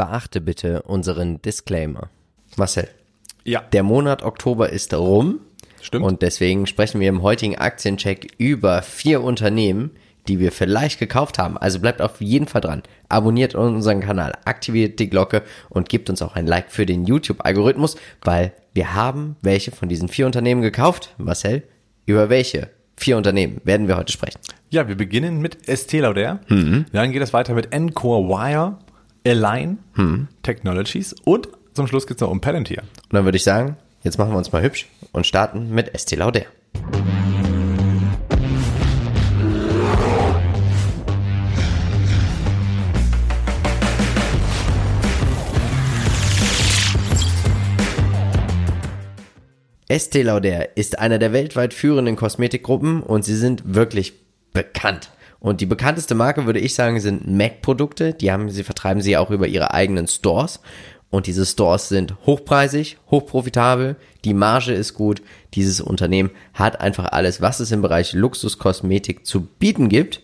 beachte bitte unseren Disclaimer. Marcel, Ja, der Monat Oktober ist rum. Stimmt. Und deswegen sprechen wir im heutigen Aktiencheck über vier Unternehmen, die wir vielleicht gekauft haben. Also bleibt auf jeden Fall dran. Abonniert unseren Kanal, aktiviert die Glocke und gebt uns auch ein Like für den YouTube-Algorithmus, weil wir haben welche von diesen vier Unternehmen gekauft. Marcel, über welche vier Unternehmen werden wir heute sprechen? ja, wir beginnen mit Estee Lauder. Dann geht es weiter mit Encore Wire, Align Technologies und zum Schluss geht es noch um Palantir. Und dann würde ich sagen, jetzt machen wir uns mal hübsch und starten mit Estee Lauder. Estee Lauder ist einer der weltweit führenden Kosmetikgruppen und sie sind wirklich bekannt. Und die bekannteste Marke, würde ich sagen, sind MAC-Produkte. Die haben, sie vertreiben sie auch über ihre eigenen Stores. Und diese Stores sind hochpreisig, hochprofitabel, die Marge ist gut. Dieses Unternehmen hat einfach alles, was es im Bereich Luxuskosmetik zu bieten gibt.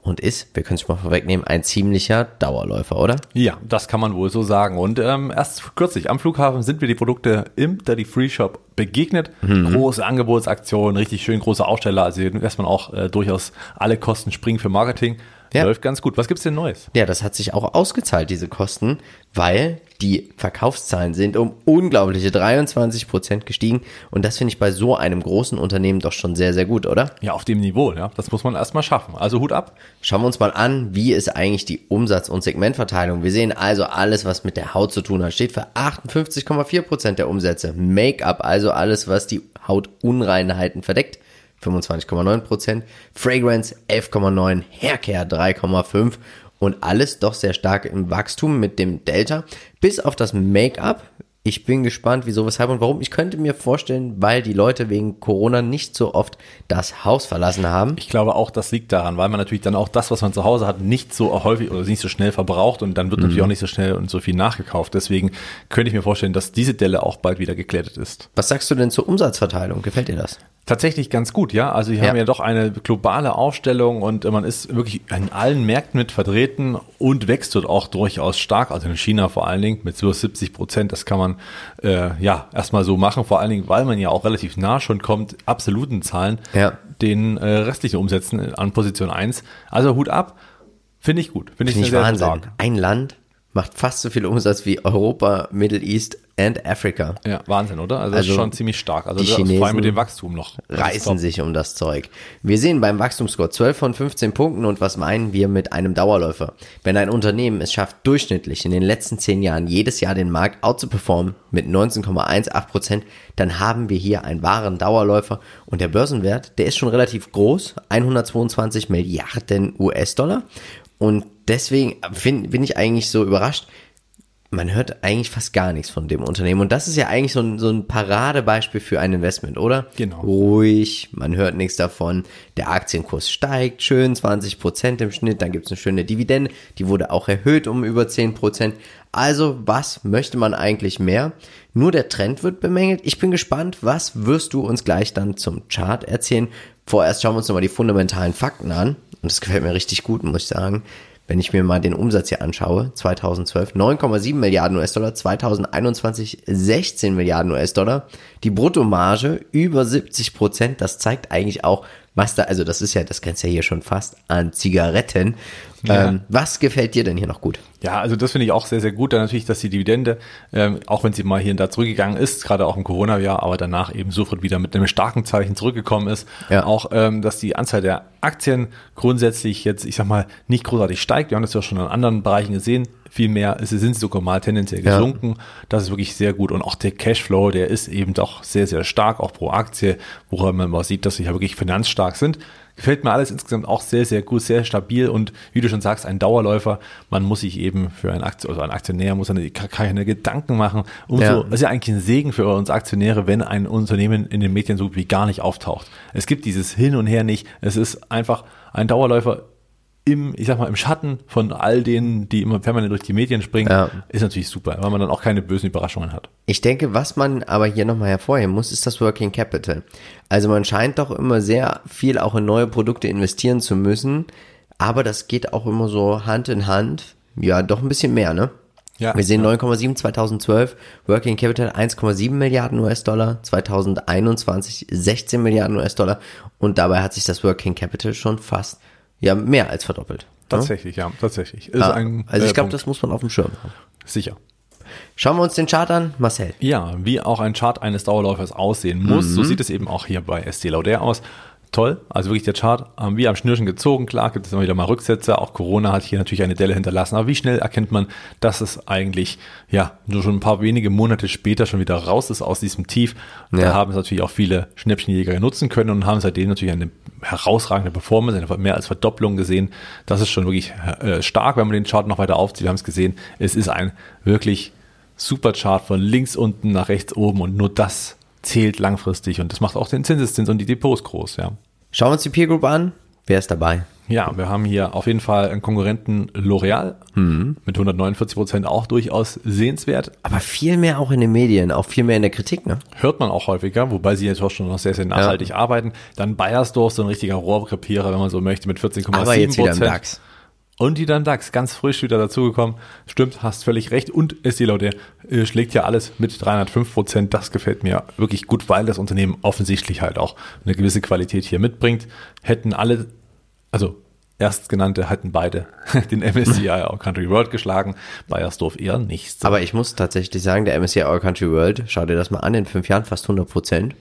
Und ist, wir können es mal vorwegnehmen, ein ziemlicher Dauerläufer, oder? Ja, das kann man wohl so sagen. Und ähm, erst kürzlich am Flughafen sind wir die Produkte im Daddy Free Shop begegnet. Große Angebotsaktionen, richtig schön große Aussteller. Also man auch äh, durchaus alle Kosten springen für Marketing. Ja. Läuft ganz gut. Was gibt's denn Neues? Ja, das hat sich auch ausgezahlt, diese Kosten, weil die Verkaufszahlen sind um unglaubliche 23 Prozent gestiegen. Und das finde ich bei so einem großen Unternehmen doch schon sehr, sehr gut, oder? Ja, auf dem Niveau, ja. Das muss man erstmal schaffen. Also Hut ab. Schauen wir uns mal an, wie ist eigentlich die Umsatz- und Segmentverteilung. Wir sehen also alles, was mit der Haut zu tun hat, steht für 58,4 Prozent der Umsätze. Make-up, also alles, was die Hautunreinheiten verdeckt, 25,9 Prozent. Fragrance 11,9, Haircare 3,5 und alles doch sehr stark im Wachstum mit dem Delta. Bis auf das Make-up. Ich bin gespannt, wieso, weshalb und warum. Ich könnte mir vorstellen, weil die Leute wegen Corona nicht so oft das Haus verlassen haben. Ich glaube auch, das liegt daran, weil man natürlich dann auch das, was man zu Hause hat, nicht so häufig oder nicht so schnell verbraucht und dann wird natürlich auch nicht so schnell und so viel nachgekauft. Deswegen könnte ich mir vorstellen, dass diese Delle auch bald wieder geklettet ist. Was sagst du denn zur Umsatzverteilung? Gefällt dir das? Tatsächlich ganz gut, ja. Also hier Ja. haben ja doch eine globale Aufstellung und man ist wirklich in allen Märkten mit vertreten und wächst dort auch durchaus stark. Also in China vor allen Dingen mit über 70 Prozent. Das kann man äh, ja erstmal so machen. Vor allen Dingen, weil man ja auch relativ nah schon kommt, absoluten Zahlen, Ja. den äh, restlichen Umsätzen an Position 1. Also Hut ab, finde ich gut. Finde ich, Finde ich sehr, sehr Wahnsinn. stark. Ein Land macht fast so viel Umsatz wie Europa, Middle East and Africa. Ja, Wahnsinn, oder? Also, das Also, ist schon ziemlich stark. Also die das, vor allem Chinesen mit dem Wachstum noch. Reißen sich um das Zeug. Wir sehen beim Wachstumsscore 12 von 15 Punkten und was meinen wir mit einem Dauerläufer? Wenn ein Unternehmen es schafft, durchschnittlich in den letzten 10 Jahren jedes Jahr den Markt outzuperformen mit 19,18 Prozent, dann haben wir hier einen wahren Dauerläufer und der Börsenwert, der ist schon relativ groß, 122 Milliarden US-Dollar und deswegen find, bin ich eigentlich so überrascht, man hört eigentlich fast gar nichts von dem Unternehmen. Und das ist ja eigentlich so ein, so ein Paradebeispiel für ein Investment, oder? Genau. Ruhig, man hört nichts davon. Der Aktienkurs steigt schön, 20 Prozent im Schnitt. Dann gibt's eine schöne Dividende, die wurde auch erhöht um über 10 Prozent. Also, was möchte man eigentlich mehr? Nur der Trend wird bemängelt. Ich bin gespannt, was wirst du uns gleich dann zum Chart erzählen? Vorerst schauen wir uns nochmal die fundamentalen Fakten an. Und das gefällt mir richtig gut, muss ich sagen wenn ich mir mal den Umsatz hier anschaue, 2012 9,7 Milliarden US-Dollar, 2021 16 Milliarden US-Dollar, die Bruttomarge über 70 Prozent, das zeigt eigentlich auch, was da, also das ist ja, das kennst ja hier schon fast an Zigaretten. Ja. Ähm, was gefällt dir denn hier noch gut? Ja, also das finde ich auch sehr, sehr gut. Dann natürlich, dass die Dividende, ähm, auch wenn sie mal hier und da zurückgegangen ist, gerade auch im Corona-Jahr, aber danach eben sofort wieder mit einem starken Zeichen zurückgekommen ist. Ja. Auch, ähm, dass die Anzahl der Aktien grundsätzlich jetzt, ich sag mal, nicht großartig steigt. Wir haben das ja schon in anderen Bereichen gesehen. Vielmehr ist- sind sie sogar mal tendenziell Ja. gesunken. Das ist wirklich sehr gut. Und auch der Cashflow, der ist eben doch sehr, sehr stark, auch pro Aktie, woran man mal sieht, dass sie ja wirklich finanzstark sind. Gefällt mir alles insgesamt auch sehr, sehr gut, sehr stabil und wie du schon sagst, ein Dauerläufer. Man muss sich eben für ein Aktie, also ein Aktionär muss eine, keine Gedanken machen. Umso, Ja. ist ja eigentlich ein Segen für uns Aktionäre, wenn ein Unternehmen in den Medien so gut wie gar nicht auftaucht. Es gibt dieses Hin und Her nicht. Es ist einfach ein Dauerläufer im, ich sag mal, im Schatten von all denen, die immer permanent durch die Medien springen, Ja. ist natürlich super, weil man dann auch keine bösen Überraschungen hat. Ich denke, was man aber hier nochmal hervorheben muss, ist das Working Capital. Also man scheint doch immer sehr viel auch in neue Produkte investieren zu müssen, aber das geht auch immer so Hand in Hand. Ja, doch ein bisschen mehr, ne? Ja, Wir sehen 9,7 2012, Working Capital 1,7 Milliarden US-Dollar, 2021 16 Milliarden US-Dollar und dabei hat sich das Working Capital schon fast, ja, mehr als verdoppelt. Tatsächlich, ja, tatsächlich. Ist Ja, ein, also ich äh, glaube, das muss man auf dem Schirm haben. sicher. Schauen wir uns den Chart an, Marcel. Ja, wie auch ein Chart eines Dauerläufers aussehen muss, Mhm. so sieht es eben auch hier bei ST Lauder aus. Toll, also wirklich der Chart ähm, wie am Schnürchen gezogen. Klar gibt es immer wieder mal Rücksätze, auch Corona hat hier natürlich eine Delle hinterlassen. Aber wie schnell erkennt man, dass es eigentlich ja nur schon ein paar wenige Monate später schon wieder raus ist aus diesem Tief? Da Ja. haben es natürlich auch viele Schnäppchenjäger nutzen können und haben seitdem natürlich eine herausragende Performance, eine mehr als Verdopplung gesehen. Das ist schon wirklich äh, stark, wenn man den Chart noch weiter aufzieht. Wir haben es gesehen, es ist ein wirklich super Chart von links unten nach rechts oben und nur das zählt langfristig und das macht auch den Zinseszins und die Depots groß, ja. Schauen wir uns die Peer Group an. Wer ist dabei? Ja, wir haben hier auf jeden Fall einen Konkurrenten L'Oreal mit 149 Prozent auch durchaus sehenswert. Aber viel mehr auch in den Medien, auch viel mehr in der Kritik, ne? Hört man auch häufiger, wobei sie jetzt auch schon noch sehr, sehr nachhaltig arbeiten. Dann Bayersdorf, so ein richtiger Rohrkrepierer, wenn man so möchte, mit 14,7 Aber jetzt wieder im Prozent. DAX. Und die dann DAX, ganz frisch wieder dazugekommen. Stimmt, hast völlig recht. Und Estee Lauder äh, schlägt ja alles mit 305 Prozent. Das gefällt mir wirklich gut, weil das Unternehmen offensichtlich halt auch eine gewisse Qualität hier mitbringt. Hätten alle, also Erstgenannte hätten beide den MSCI All Country World geschlagen. Bayersdorf eher nicht. So. Aber ich muss tatsächlich sagen, der MSCI All Country World, schau dir das mal an, in fünf Jahren fast 100 Prozent.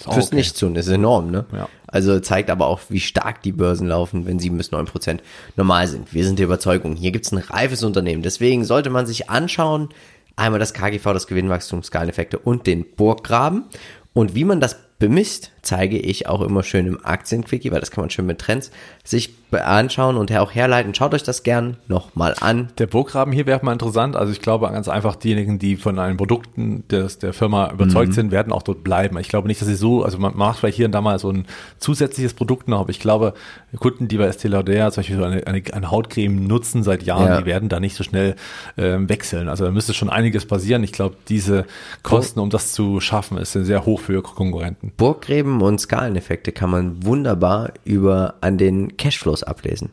Fürs okay. Nichtstun, ist enorm, ne? Ja. Also zeigt aber auch, wie stark die Börsen laufen, wenn sieben bis neun Prozent normal sind. Wir sind der Überzeugung, hier gibt's ein reifes Unternehmen. Deswegen sollte man sich anschauen, einmal das KGV, das Gewinnwachstum, Skaleneffekte und den Burggraben. Und wie man das bemisst, zeige ich auch immer schön im Aktienquickie, weil das kann man schön mit Trends sich anschauen und auch herleiten. Schaut euch das gern nochmal an. Der Burggraben hier wäre mal interessant. Also ich glaube ganz einfach, diejenigen, die von den Produkten des, der Firma überzeugt sind, werden auch dort bleiben. Ich glaube nicht, dass sie so, also man macht vielleicht hier und da mal so ein zusätzliches Produkt noch, aber ich glaube, Kunden, die bei Estee Lauder zum Beispiel so eine, eine, eine Hautcreme nutzen seit Jahren, Ja. die werden da nicht so schnell ähm, wechseln. Also da müsste schon einiges passieren. Ich glaube, diese Kosten, um das zu schaffen, ist sehr hoch für Konkurrenten. Burggräben und Skaleneffekte kann man wunderbar über an den Cashflows ablesen.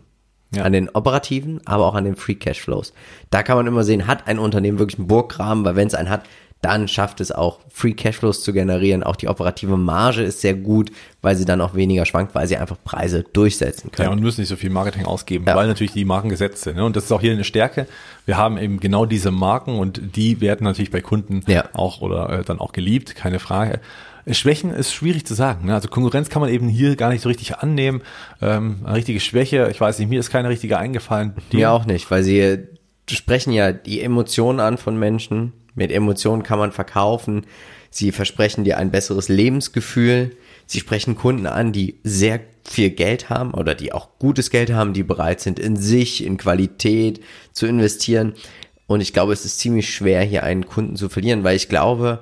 Ja. An den operativen, aber auch an den Free Cashflows. Da kann man immer sehen, hat ein Unternehmen wirklich einen Burggraben, weil wenn es einen hat, dann schafft es auch Free Cashflows zu generieren. Auch die operative Marge ist sehr gut, weil sie dann auch weniger schwankt, weil sie einfach Preise durchsetzen können. Ja, und müssen nicht so viel Marketing ausgeben, Ja. weil natürlich die Marken gesetzt sind. Ne? Und das ist auch hier eine Stärke. Wir haben eben genau diese Marken und die werden natürlich bei Kunden Ja. auch oder äh, dann auch geliebt, keine Frage. Schwächen ist schwierig zu sagen. Ne? Also Konkurrenz kann man eben hier gar nicht so richtig annehmen. Ähm, eine richtige Schwäche, ich weiß nicht, mir ist keine richtige eingefallen. Mir auch nicht, weil sie sprechen ja die Emotionen an von Menschen. Mit Emotionen kann man verkaufen. Sie versprechen dir ein besseres Lebensgefühl. Sie sprechen Kunden an, die sehr viel Geld haben oder die auch gutes Geld haben, die bereit sind, in sich, in Qualität zu investieren. Und ich glaube, es ist ziemlich schwer, hier einen Kunden zu verlieren, weil ich glaube,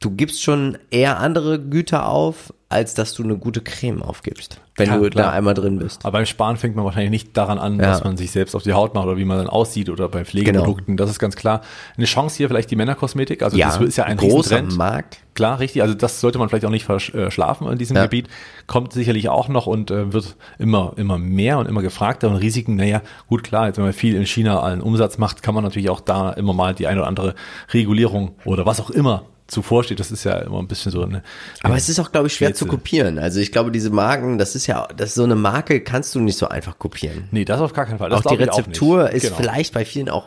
du gibst schon eher andere Güter auf, als dass du eine gute Creme aufgibst, wenn Ja, du klar. da einmal drin bist. Aber beim Sparen fängt man wahrscheinlich nicht daran an, Ja. was man sich selbst auf die Haut macht oder wie man dann aussieht oder bei Pflegeprodukten. Das ist ganz klar. Eine Chance hier vielleicht die Männerkosmetik. Also das ist ja ein großer. Markt. Klar, richtig. Also das sollte man vielleicht auch nicht verschlafen in diesem Ja. Gebiet. Kommt sicherlich auch noch und äh, wird immer, immer mehr und immer gefragter und Risiken. Naja, gut, klar, jetzt wenn man viel in China einen Umsatz macht, kann man natürlich auch da immer mal die eine oder andere Regulierung oder was auch immer zuvor steht. Das ist ja immer ein bisschen so eine. Aber es ist auch, glaube ich, schwer zu Rätsel. kopieren. Also ich glaube, diese Marken, das ist ja, das ist so eine Marke, kannst du nicht so einfach kopieren. Nee, das auf gar keinen Fall. Das auch die Rezeptur nicht. ist Genau. vielleicht bei vielen auch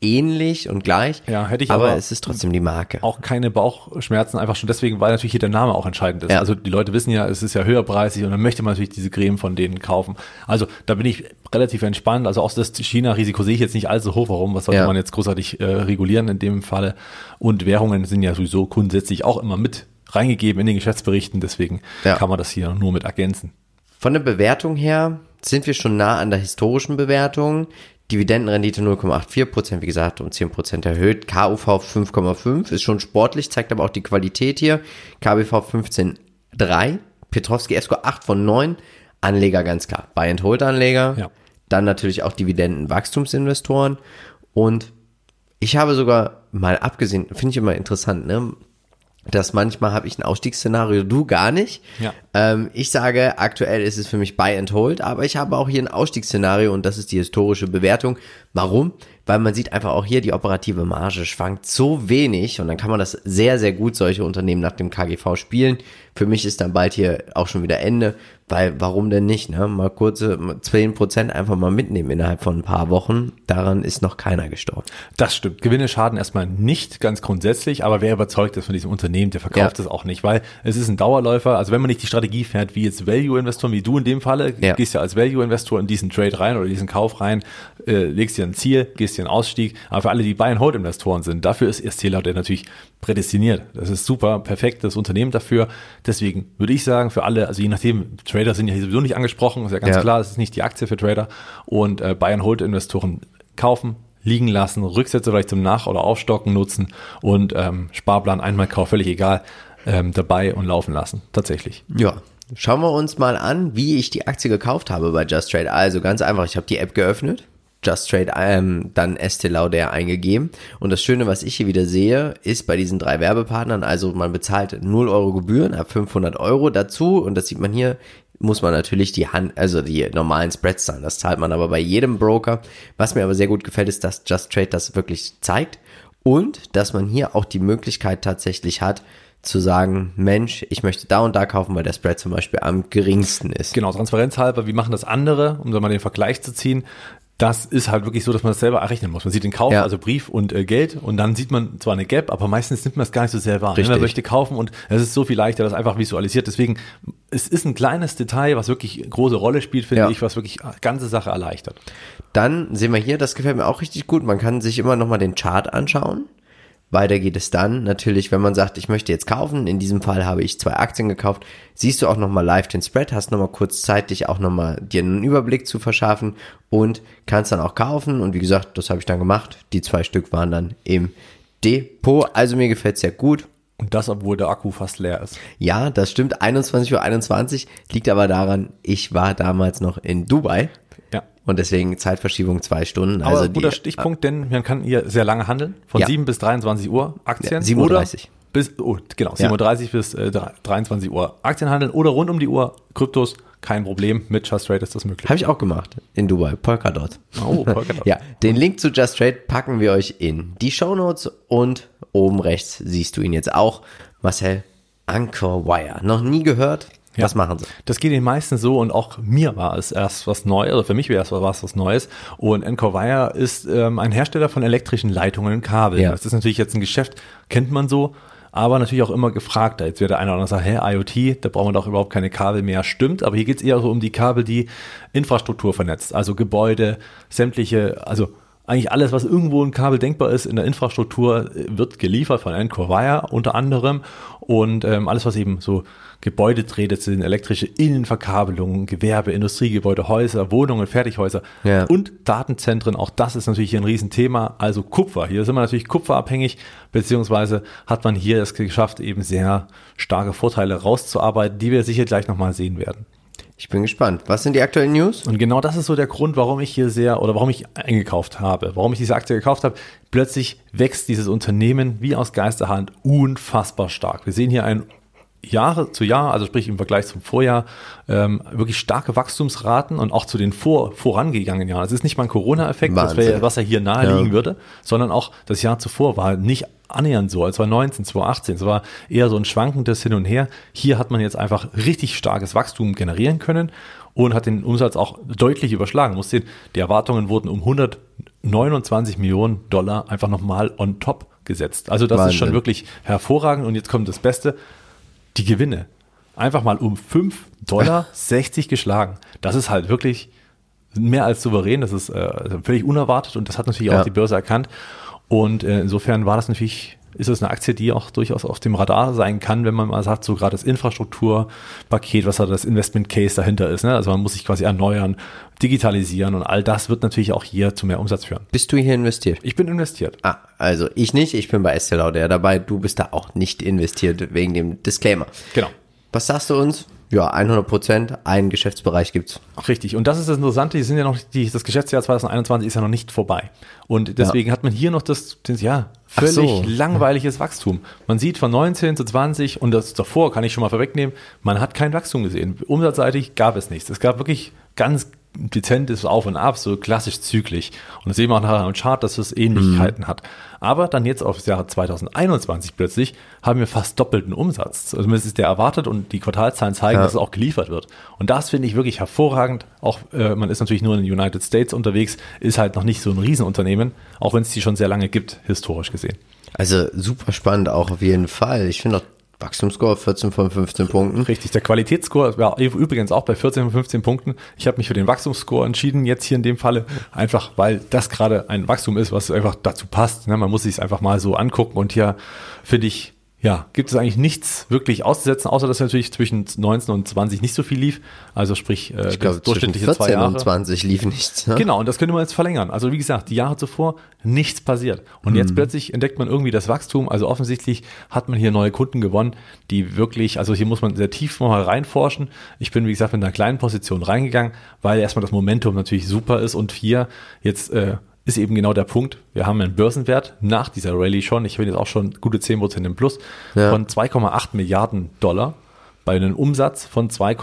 ähnlich und gleich. Ja, hätte ich aber, aber es ist trotzdem die Marke. auch keine Bauchschmerzen, einfach schon deswegen, weil natürlich hier der Name auch entscheidend ist. Ja. Also die Leute wissen ja, es ist ja höherpreisig und dann möchte man natürlich diese Creme von denen kaufen. Also da bin ich relativ entspannt. Also auch das China-Risiko sehe ich jetzt nicht allzu hoch. Warum? Was sollte Ja. man jetzt großartig äh, regulieren in dem Falle? Und Währungen sind ja sowieso grundsätzlich auch immer mit reingegeben in den Geschäftsberichten. Deswegen Ja. kann man das hier nur mit ergänzen. Von der Bewertung her sind wir schon nah an der historischen Bewertung. Dividendenrendite 0,84%, wie gesagt, um 10% erhöht. KUV 5,5 ist schon sportlich, zeigt aber auch die Qualität hier. KBV 15,3. Petrovski Esco 8 von 9. Anleger ganz klar. Buy and Hold Anleger. Ja. Dann natürlich auch Dividenden-Wachstumsinvestoren. Und ich habe sogar mal abgesehen, finde ich immer interessant, ne? Dass manchmal habe ich ein Ausstiegsszenario, du gar nicht. Ja. Ähm, ich sage, aktuell ist es für mich Buy and Hold, aber ich habe auch hier ein Ausstiegsszenario und das ist die historische Bewertung. Warum? weil man sieht einfach auch hier, die operative Marge schwankt so wenig und dann kann man das sehr, sehr gut, solche Unternehmen nach dem KGV spielen. Für mich ist dann bald hier auch schon wieder Ende, weil warum denn nicht, ne? Mal kurze 10% einfach mal mitnehmen innerhalb von ein paar Wochen, daran ist noch keiner gestorben. Das stimmt. Gewinne schaden erstmal nicht ganz grundsätzlich, aber wer überzeugt ist von diesem Unternehmen, der verkauft es auch nicht, weil es ist ein Dauerläufer. Also wenn man nicht die Strategie fährt, wie jetzt Value-Investoren, wie du in dem Falle, Ja. gehst ja als Value-Investor in diesen Trade rein oder diesen Kauf rein, äh, legst dir ein Ziel, gehst dir einen Ausstieg. Aber für alle, die Buy-and-Hold-Investoren sind, dafür ist Estee Lauder natürlich prädestiniert. Das ist super, perfektes Unternehmen dafür. Deswegen würde ich sagen, für alle, also je nachdem, Trader sind ja hier sowieso nicht angesprochen, ist ja ganz Ja. klar, es ist nicht die Aktie für Trader und äh, Buy-and-Hold-Investoren kaufen, liegen lassen, Rücksätze vielleicht zum Nach- oder Aufstocken nutzen und ähm, Sparplan einmal Kauf, völlig egal, ähm, dabei und laufen lassen. Tatsächlich. Ja. Schauen wir uns mal an, wie ich die Aktie gekauft habe bei Just Trade. Also ganz einfach, ich habe die App geöffnet, Just Trade, ähm, dann Estee Lauder eingegeben. Und das Schöne, was ich hier wieder sehe, ist bei diesen drei Werbepartnern, also man bezahlt 0 Euro Gebühren ab 500 Euro dazu. Und das sieht man hier, muss man natürlich die Hand, also die normalen Spreads zahlen. Das zahlt man aber bei jedem Broker. Was mir aber sehr gut gefällt, ist, dass Just Trade das wirklich zeigt. Und dass man hier auch die Möglichkeit tatsächlich hat, zu sagen, Mensch, ich möchte da und da kaufen, weil der Spread zum Beispiel am geringsten ist. Genau, transparenzhalber, wie machen das andere, um da mal den Vergleich zu ziehen? Das ist halt wirklich so, dass man das selber errechnen muss. Man sieht den Kauf, Ja. also Brief und äh, Geld und dann sieht man zwar eine Gap, aber meistens nimmt man es gar nicht so sehr wahr. Richtig. Man möchte kaufen und es ist so viel leichter, das einfach visualisiert. Deswegen, es ist ein kleines Detail, was wirklich große Rolle spielt, finde Ja. ich, was wirklich ganze Sache erleichtert. Dann sehen wir hier, das gefällt mir auch richtig gut. Man kann sich immer nochmal den Chart anschauen. Weiter geht es dann natürlich, wenn man sagt, ich möchte jetzt kaufen. In diesem Fall habe ich zwei Aktien gekauft. Siehst du auch nochmal live den Spread, hast nochmal kurz Zeit, dich auch nochmal dir einen Überblick zu verschaffen und kannst dann auch kaufen. Und wie gesagt, das habe ich dann gemacht. Die zwei Stück waren dann im Depot. Also mir gefällt es sehr gut. Und das, obwohl der Akku fast leer ist. Ja, das stimmt. 21.21 Uhr 21, liegt aber daran, ich war damals noch in Dubai. Und deswegen Zeitverschiebung zwei Stunden. Aber also guter die, Stichpunkt, denn man kann hier sehr lange handeln, von Ja. 7 bis 23 Uhr Aktien. Ja, 37. Oder bis, oh, genau, 37 bis äh, 23 Uhr Aktien handeln oder rund um die Uhr Kryptos, kein Problem. Mit Just Trade ist das möglich. Habe ich auch gemacht in Dubai, Polkadot. Oh, Polkadot. ja, den Link zu Just Trade packen wir euch in die Show Notes und oben rechts siehst du ihn jetzt auch. Marcel, Anchor Wire. Noch nie gehört? Ja. Was machen sie? Das geht den meisten so und auch mir war es erst was Neues, also für mich wäre es was, was Neues. Und Encore Wire ist ähm, ein Hersteller von elektrischen Leitungen und Kabeln. Ja. Das ist natürlich jetzt ein Geschäft, kennt man so, aber natürlich auch immer gefragt. Jetzt wird der eine oder andere sagen, hä, IoT, da brauchen wir doch überhaupt keine Kabel mehr. Stimmt, aber hier geht es eher so um die Kabel, die Infrastruktur vernetzt, also Gebäude, sämtliche, also eigentlich alles, was irgendwo ein Kabel denkbar ist in der Infrastruktur, wird geliefert von Encore Wire unter anderem. Und ähm, alles, was eben so Gebäudedrähte sind, elektrische Innenverkabelungen, Gewerbe, Industriegebäude, Häuser, Wohnungen, Fertighäuser Ja. und Datenzentren. Auch das ist natürlich hier ein Riesenthema. Also Kupfer. Hier sind wir natürlich kupferabhängig, beziehungsweise hat man hier es geschafft, eben sehr starke Vorteile rauszuarbeiten, die wir sicher gleich nochmal sehen werden. Ich bin gespannt. Was sind die aktuellen News? Und genau das ist so der Grund, warum ich hier sehr oder warum ich eingekauft habe, warum ich diese Aktie gekauft habe. Plötzlich wächst dieses Unternehmen wie aus Geisterhand unfassbar stark. Wir sehen hier ein Jahre zu Jahr, also sprich im Vergleich zum Vorjahr, ähm, wirklich starke Wachstumsraten und auch zu den vor, vorangegangenen Jahren. Es ist nicht mal ein Corona-Effekt, was ja hier nahe liegen Ja. würde, sondern auch das Jahr zuvor war nicht annähernd so, als war 19, 2018. Es war eher so ein schwankendes Hin und Her. Hier hat man jetzt einfach richtig starkes Wachstum generieren können und hat den Umsatz auch deutlich überschlagen. Man muss sehen, die Erwartungen wurden um 129 Millionen Dollar einfach nochmal on top gesetzt. Also das ist Wahnsinn. schon wirklich hervorragend. Und jetzt kommt das Beste, die Gewinne. Einfach mal um 5 Dollar 60 geschlagen. Das ist halt wirklich mehr als souverän. Das ist äh, völlig unerwartet und das hat natürlich Ja. auch die Börse erkannt. Und äh, insofern war das natürlich, ist es eine Aktie, die auch durchaus auf dem Radar sein kann, wenn man mal sagt, so gerade das Infrastrukturpaket, was da das Investment Case dahinter ist. Ne? Also man muss sich quasi erneuern, digitalisieren und all das wird natürlich auch hier zu mehr Umsatz führen. Bist du hier investiert? Ich bin investiert. Ah, also ich nicht. Ich bin bei Estee Lauder dabei. Du bist da auch nicht investiert wegen dem Disclaimer. Genau. Was sagst du uns? Ja, 100 Prozent. Einen Geschäftsbereich gibt's. Ach, richtig. Und das ist das Interessante, die sind ja noch, die, das Geschäftsjahr 2021 ist ja noch nicht vorbei. Und deswegen hat man hier noch das, das ja, völlig so. langweiliges Wachstum. Man sieht von 19 zu 20 und das davor kann ich schon mal vorwegnehmen, man hat kein Wachstum gesehen. Umsatzseitig gab es nichts. Es gab wirklich ganz dezentes Auf und Ab, so klassisch zügig. Und das sehen wir auch nachher am Chart, dass es Ähnlichkeiten mhm. hat. Aber dann jetzt auf das Jahr 2021 plötzlich haben wir fast doppelten Umsatz. Also Zumindest ist der erwartet und die Quartalzahlen zeigen, ja. dass es auch geliefert wird. Und das finde ich wirklich hervorragend. Auch äh, man ist natürlich nur in den United States unterwegs, ist halt noch nicht so ein Riesenunternehmen, auch wenn es die schon sehr lange gibt, historisch gesehen. Also super spannend auch auf jeden Fall. Ich finde auch Wachstumsscore 14 von 15 Punkten. Richtig, der Qualitätsscore war übrigens auch bei 14 von 15 Punkten. Ich habe mich für den Wachstumsscore entschieden, jetzt hier in dem Falle, einfach weil das gerade ein Wachstum ist, was einfach dazu passt. Ne? Man muss sich einfach mal so angucken und hier finde ich ja, gibt es eigentlich nichts wirklich auszusetzen, außer dass natürlich zwischen 19 und 20 nicht so viel lief. Also sprich, äh, ich glaube, durchschnittliche 14 zwei Jahre. und 20 lief nichts. Ne? Genau, und das könnte man jetzt verlängern. Also wie gesagt, die Jahre zuvor nichts passiert. Und mhm. jetzt plötzlich entdeckt man irgendwie das Wachstum. Also offensichtlich hat man hier neue Kunden gewonnen, die wirklich, also hier muss man sehr tief mal reinforschen. Ich bin, wie gesagt, mit einer kleinen Position reingegangen, weil erstmal das Momentum natürlich super ist und hier jetzt äh, ist eben genau der Punkt. Wir haben einen Börsenwert nach dieser Rallye schon, ich bin jetzt auch schon gute 10% im Plus, ja. von 2,8 Milliarden Dollar bei einem Umsatz von 2,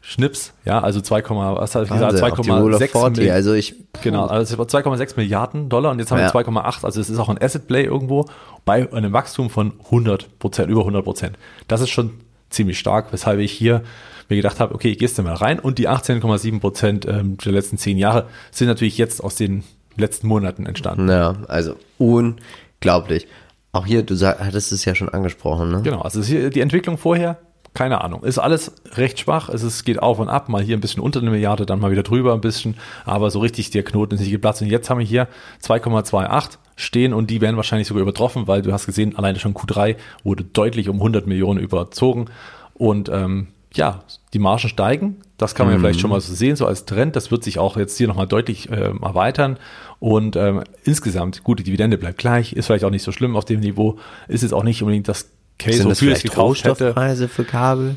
Schnips, ja, also 2, was habe ich gesagt, 2,6 also ich genau, also 2,6 Milliarden Dollar und jetzt haben ja. wir 2,8, also es ist auch ein Asset Play irgendwo bei einem Wachstum von 100 Prozent, über 100 Prozent. Das ist schon ziemlich stark, weshalb ich hier mir gedacht habe, okay, gehst du mal rein und die 18,7 Prozent ähm, der letzten zehn Jahre sind natürlich jetzt aus den letzten Monaten entstanden. Ja, also unglaublich. Auch hier, du sag, hattest es ja schon angesprochen, ne? Genau, also hier die Entwicklung vorher, keine Ahnung. Ist alles recht schwach. Es ist, geht auf und ab, mal hier ein bisschen unter eine Milliarde, dann mal wieder drüber ein bisschen. Aber so richtig der Knoten ist nicht geplatzt. Und jetzt haben wir hier 2,28 stehen und die werden wahrscheinlich sogar übertroffen, weil du hast gesehen, alleine schon Q3 wurde deutlich um 100 Millionen überzogen. Und ähm, ja, die Margen steigen. Das kann man mhm. ja vielleicht schon mal so sehen, so als Trend. Das wird sich auch jetzt hier nochmal deutlich äh, erweitern. Und ähm, insgesamt, gut, die Dividende bleibt gleich, ist vielleicht auch nicht so schlimm auf dem Niveau, ist jetzt auch nicht unbedingt das Case, Sind wofür ich gekauft hätte. für Kabel?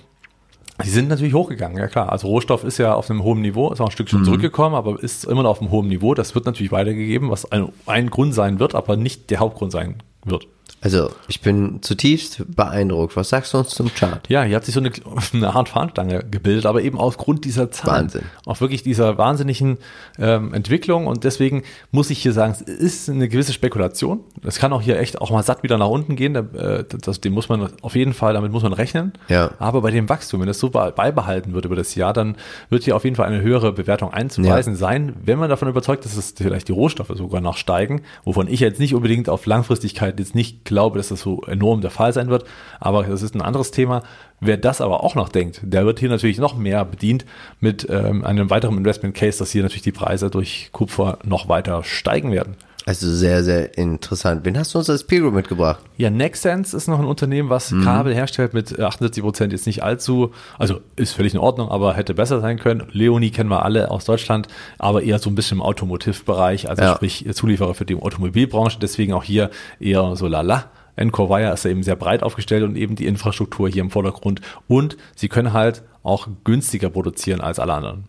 Die sind natürlich hochgegangen, ja klar. Also Rohstoff ist ja auf einem hohen Niveau, ist auch ein Stück schon mhm. zurückgekommen, aber ist immer noch auf einem hohen Niveau. Das wird natürlich weitergegeben, was ein, ein Grund sein wird, aber nicht der Hauptgrund sein wird. Also, ich bin zutiefst beeindruckt. Was sagst du uns zum Chart? Ja, hier hat sich so eine, eine Art Fahnenstange gebildet, aber eben aufgrund dieser Zahlen. Wahnsinn. Auch wirklich dieser wahnsinnigen ähm, Entwicklung und deswegen muss ich hier sagen, es ist eine gewisse Spekulation. Es kann auch hier echt auch mal satt wieder nach unten gehen. Äh, das, dem muss man auf jeden Fall, damit muss man rechnen. Ja. Aber bei dem Wachstum, wenn das so beibehalten wird über das Jahr, dann wird hier auf jeden Fall eine höhere Bewertung einzuweisen ja. sein, wenn man davon überzeugt, dass es vielleicht die Rohstoffe sogar noch steigen, wovon ich jetzt nicht unbedingt auf Langfristigkeit jetzt nicht glaube, dass das so enorm der Fall sein wird. Aber das ist ein anderes Thema. Wer das aber auch noch denkt, der wird hier natürlich noch mehr bedient mit ähm, einem weiteren Investment Case, dass hier natürlich die Preise durch Kupfer noch weiter steigen werden. Also sehr, sehr interessant. Wen hast du uns als Peer mitgebracht? Ja, Nextsense ist noch ein Unternehmen, was mhm. Kabel herstellt mit 78 Prozent jetzt nicht allzu, also ist völlig in Ordnung, aber hätte besser sein können. Leonie kennen wir alle aus Deutschland, aber eher so ein bisschen im Automotivbereich, also ja. sprich Zulieferer für die Automobilbranche, deswegen auch hier eher so lala. Encore Wire ist ja eben sehr breit aufgestellt und eben die Infrastruktur hier im Vordergrund und sie können halt auch günstiger produzieren als alle anderen.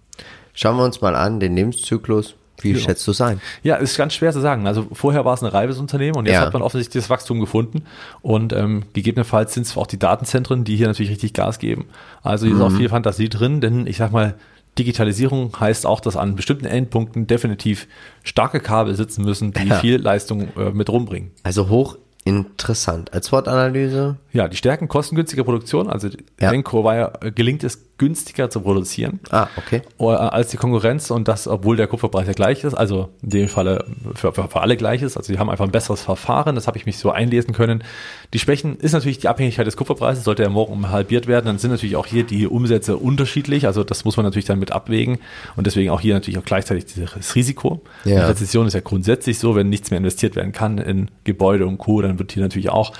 Schauen wir uns mal an, den Lebenszyklus wie ja. schätzt du es ein? Ja, ist ganz schwer zu sagen. Also vorher war es ein reifes Unternehmen und jetzt ja. hat man offensichtlich das Wachstum gefunden und ähm, gegebenenfalls sind es auch die Datenzentren, die hier natürlich richtig Gas geben. Also hier mhm. ist auch mhm. viel Fantasie drin, denn ich sag mal, Digitalisierung heißt auch, dass an bestimmten Endpunkten definitiv starke Kabel sitzen müssen, die ja. viel Leistung äh, mit rumbringen. Also hoch interessant. Als Wortanalyse? Ja, die Stärken kostengünstiger Produktion, also ja. Enco war ja, gelingt es günstiger zu produzieren ah, okay. Äh, als die Konkurrenz und das, obwohl der Kupferpreis ja gleich ist, also in dem Falle für, für, für alle gleich ist. Also die haben einfach ein besseres Verfahren, das habe ich mich so einlesen können. Die Schwächen ist natürlich die Abhängigkeit des Kupferpreises, sollte er morgen halbiert werden, dann sind natürlich auch hier die Umsätze unterschiedlich, also das muss man natürlich dann mit abwägen und deswegen auch hier natürlich auch gleichzeitig das Risiko. Ja. Die Rezession ist ja grundsätzlich so, wenn nichts mehr investiert werden kann in Gebäude und Co., dann wird hier natürlich auch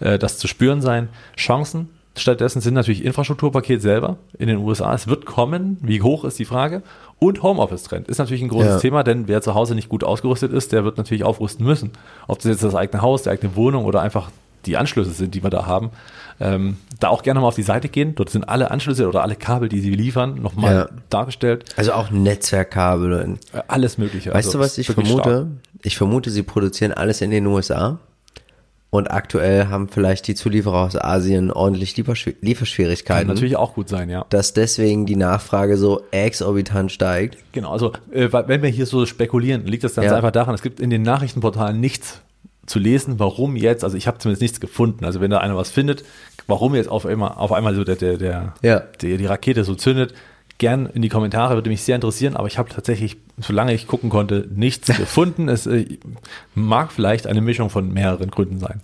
äh, das zu spüren sein. Chancen Stattdessen sind natürlich Infrastrukturpaket selber in den USA. Es wird kommen. Wie hoch ist die Frage? Und Homeoffice-Trend ist natürlich ein großes ja. Thema, denn wer zu Hause nicht gut ausgerüstet ist, der wird natürlich aufrüsten müssen. Ob das jetzt das eigene Haus, die eigene Wohnung oder einfach die Anschlüsse sind, die wir da haben. Ähm, da auch gerne mal auf die Seite gehen. Dort sind alle Anschlüsse oder alle Kabel, die sie liefern, nochmal ja. dargestellt. Also auch Netzwerkkabel. Alles Mögliche. Weißt also, du, was ich vermute? Stark. Ich vermute, sie produzieren alles in den USA Und aktuell haben vielleicht die Zulieferer aus Asien ordentlich Lieferschw- Kann Lieferschwierigkeiten. natürlich auch gut sein, ja. Dass deswegen die Nachfrage so exorbitant steigt. Genau, also äh, wenn wir hier so spekulieren, liegt das ganz Ja. einfach daran, es gibt in den Nachrichtenportalen nichts zu lesen, warum jetzt, also ich habe zumindest nichts gefunden. Also wenn da einer was findet, warum jetzt auf einmal, auf einmal so der, der, der, Ja. der die Rakete so zündet, gern in die Kommentare, würde mich sehr interessieren, aber ich habe tatsächlich, solange ich gucken konnte, nichts gefunden. Es äh, mag vielleicht eine Mischung von mehreren Gründen sein.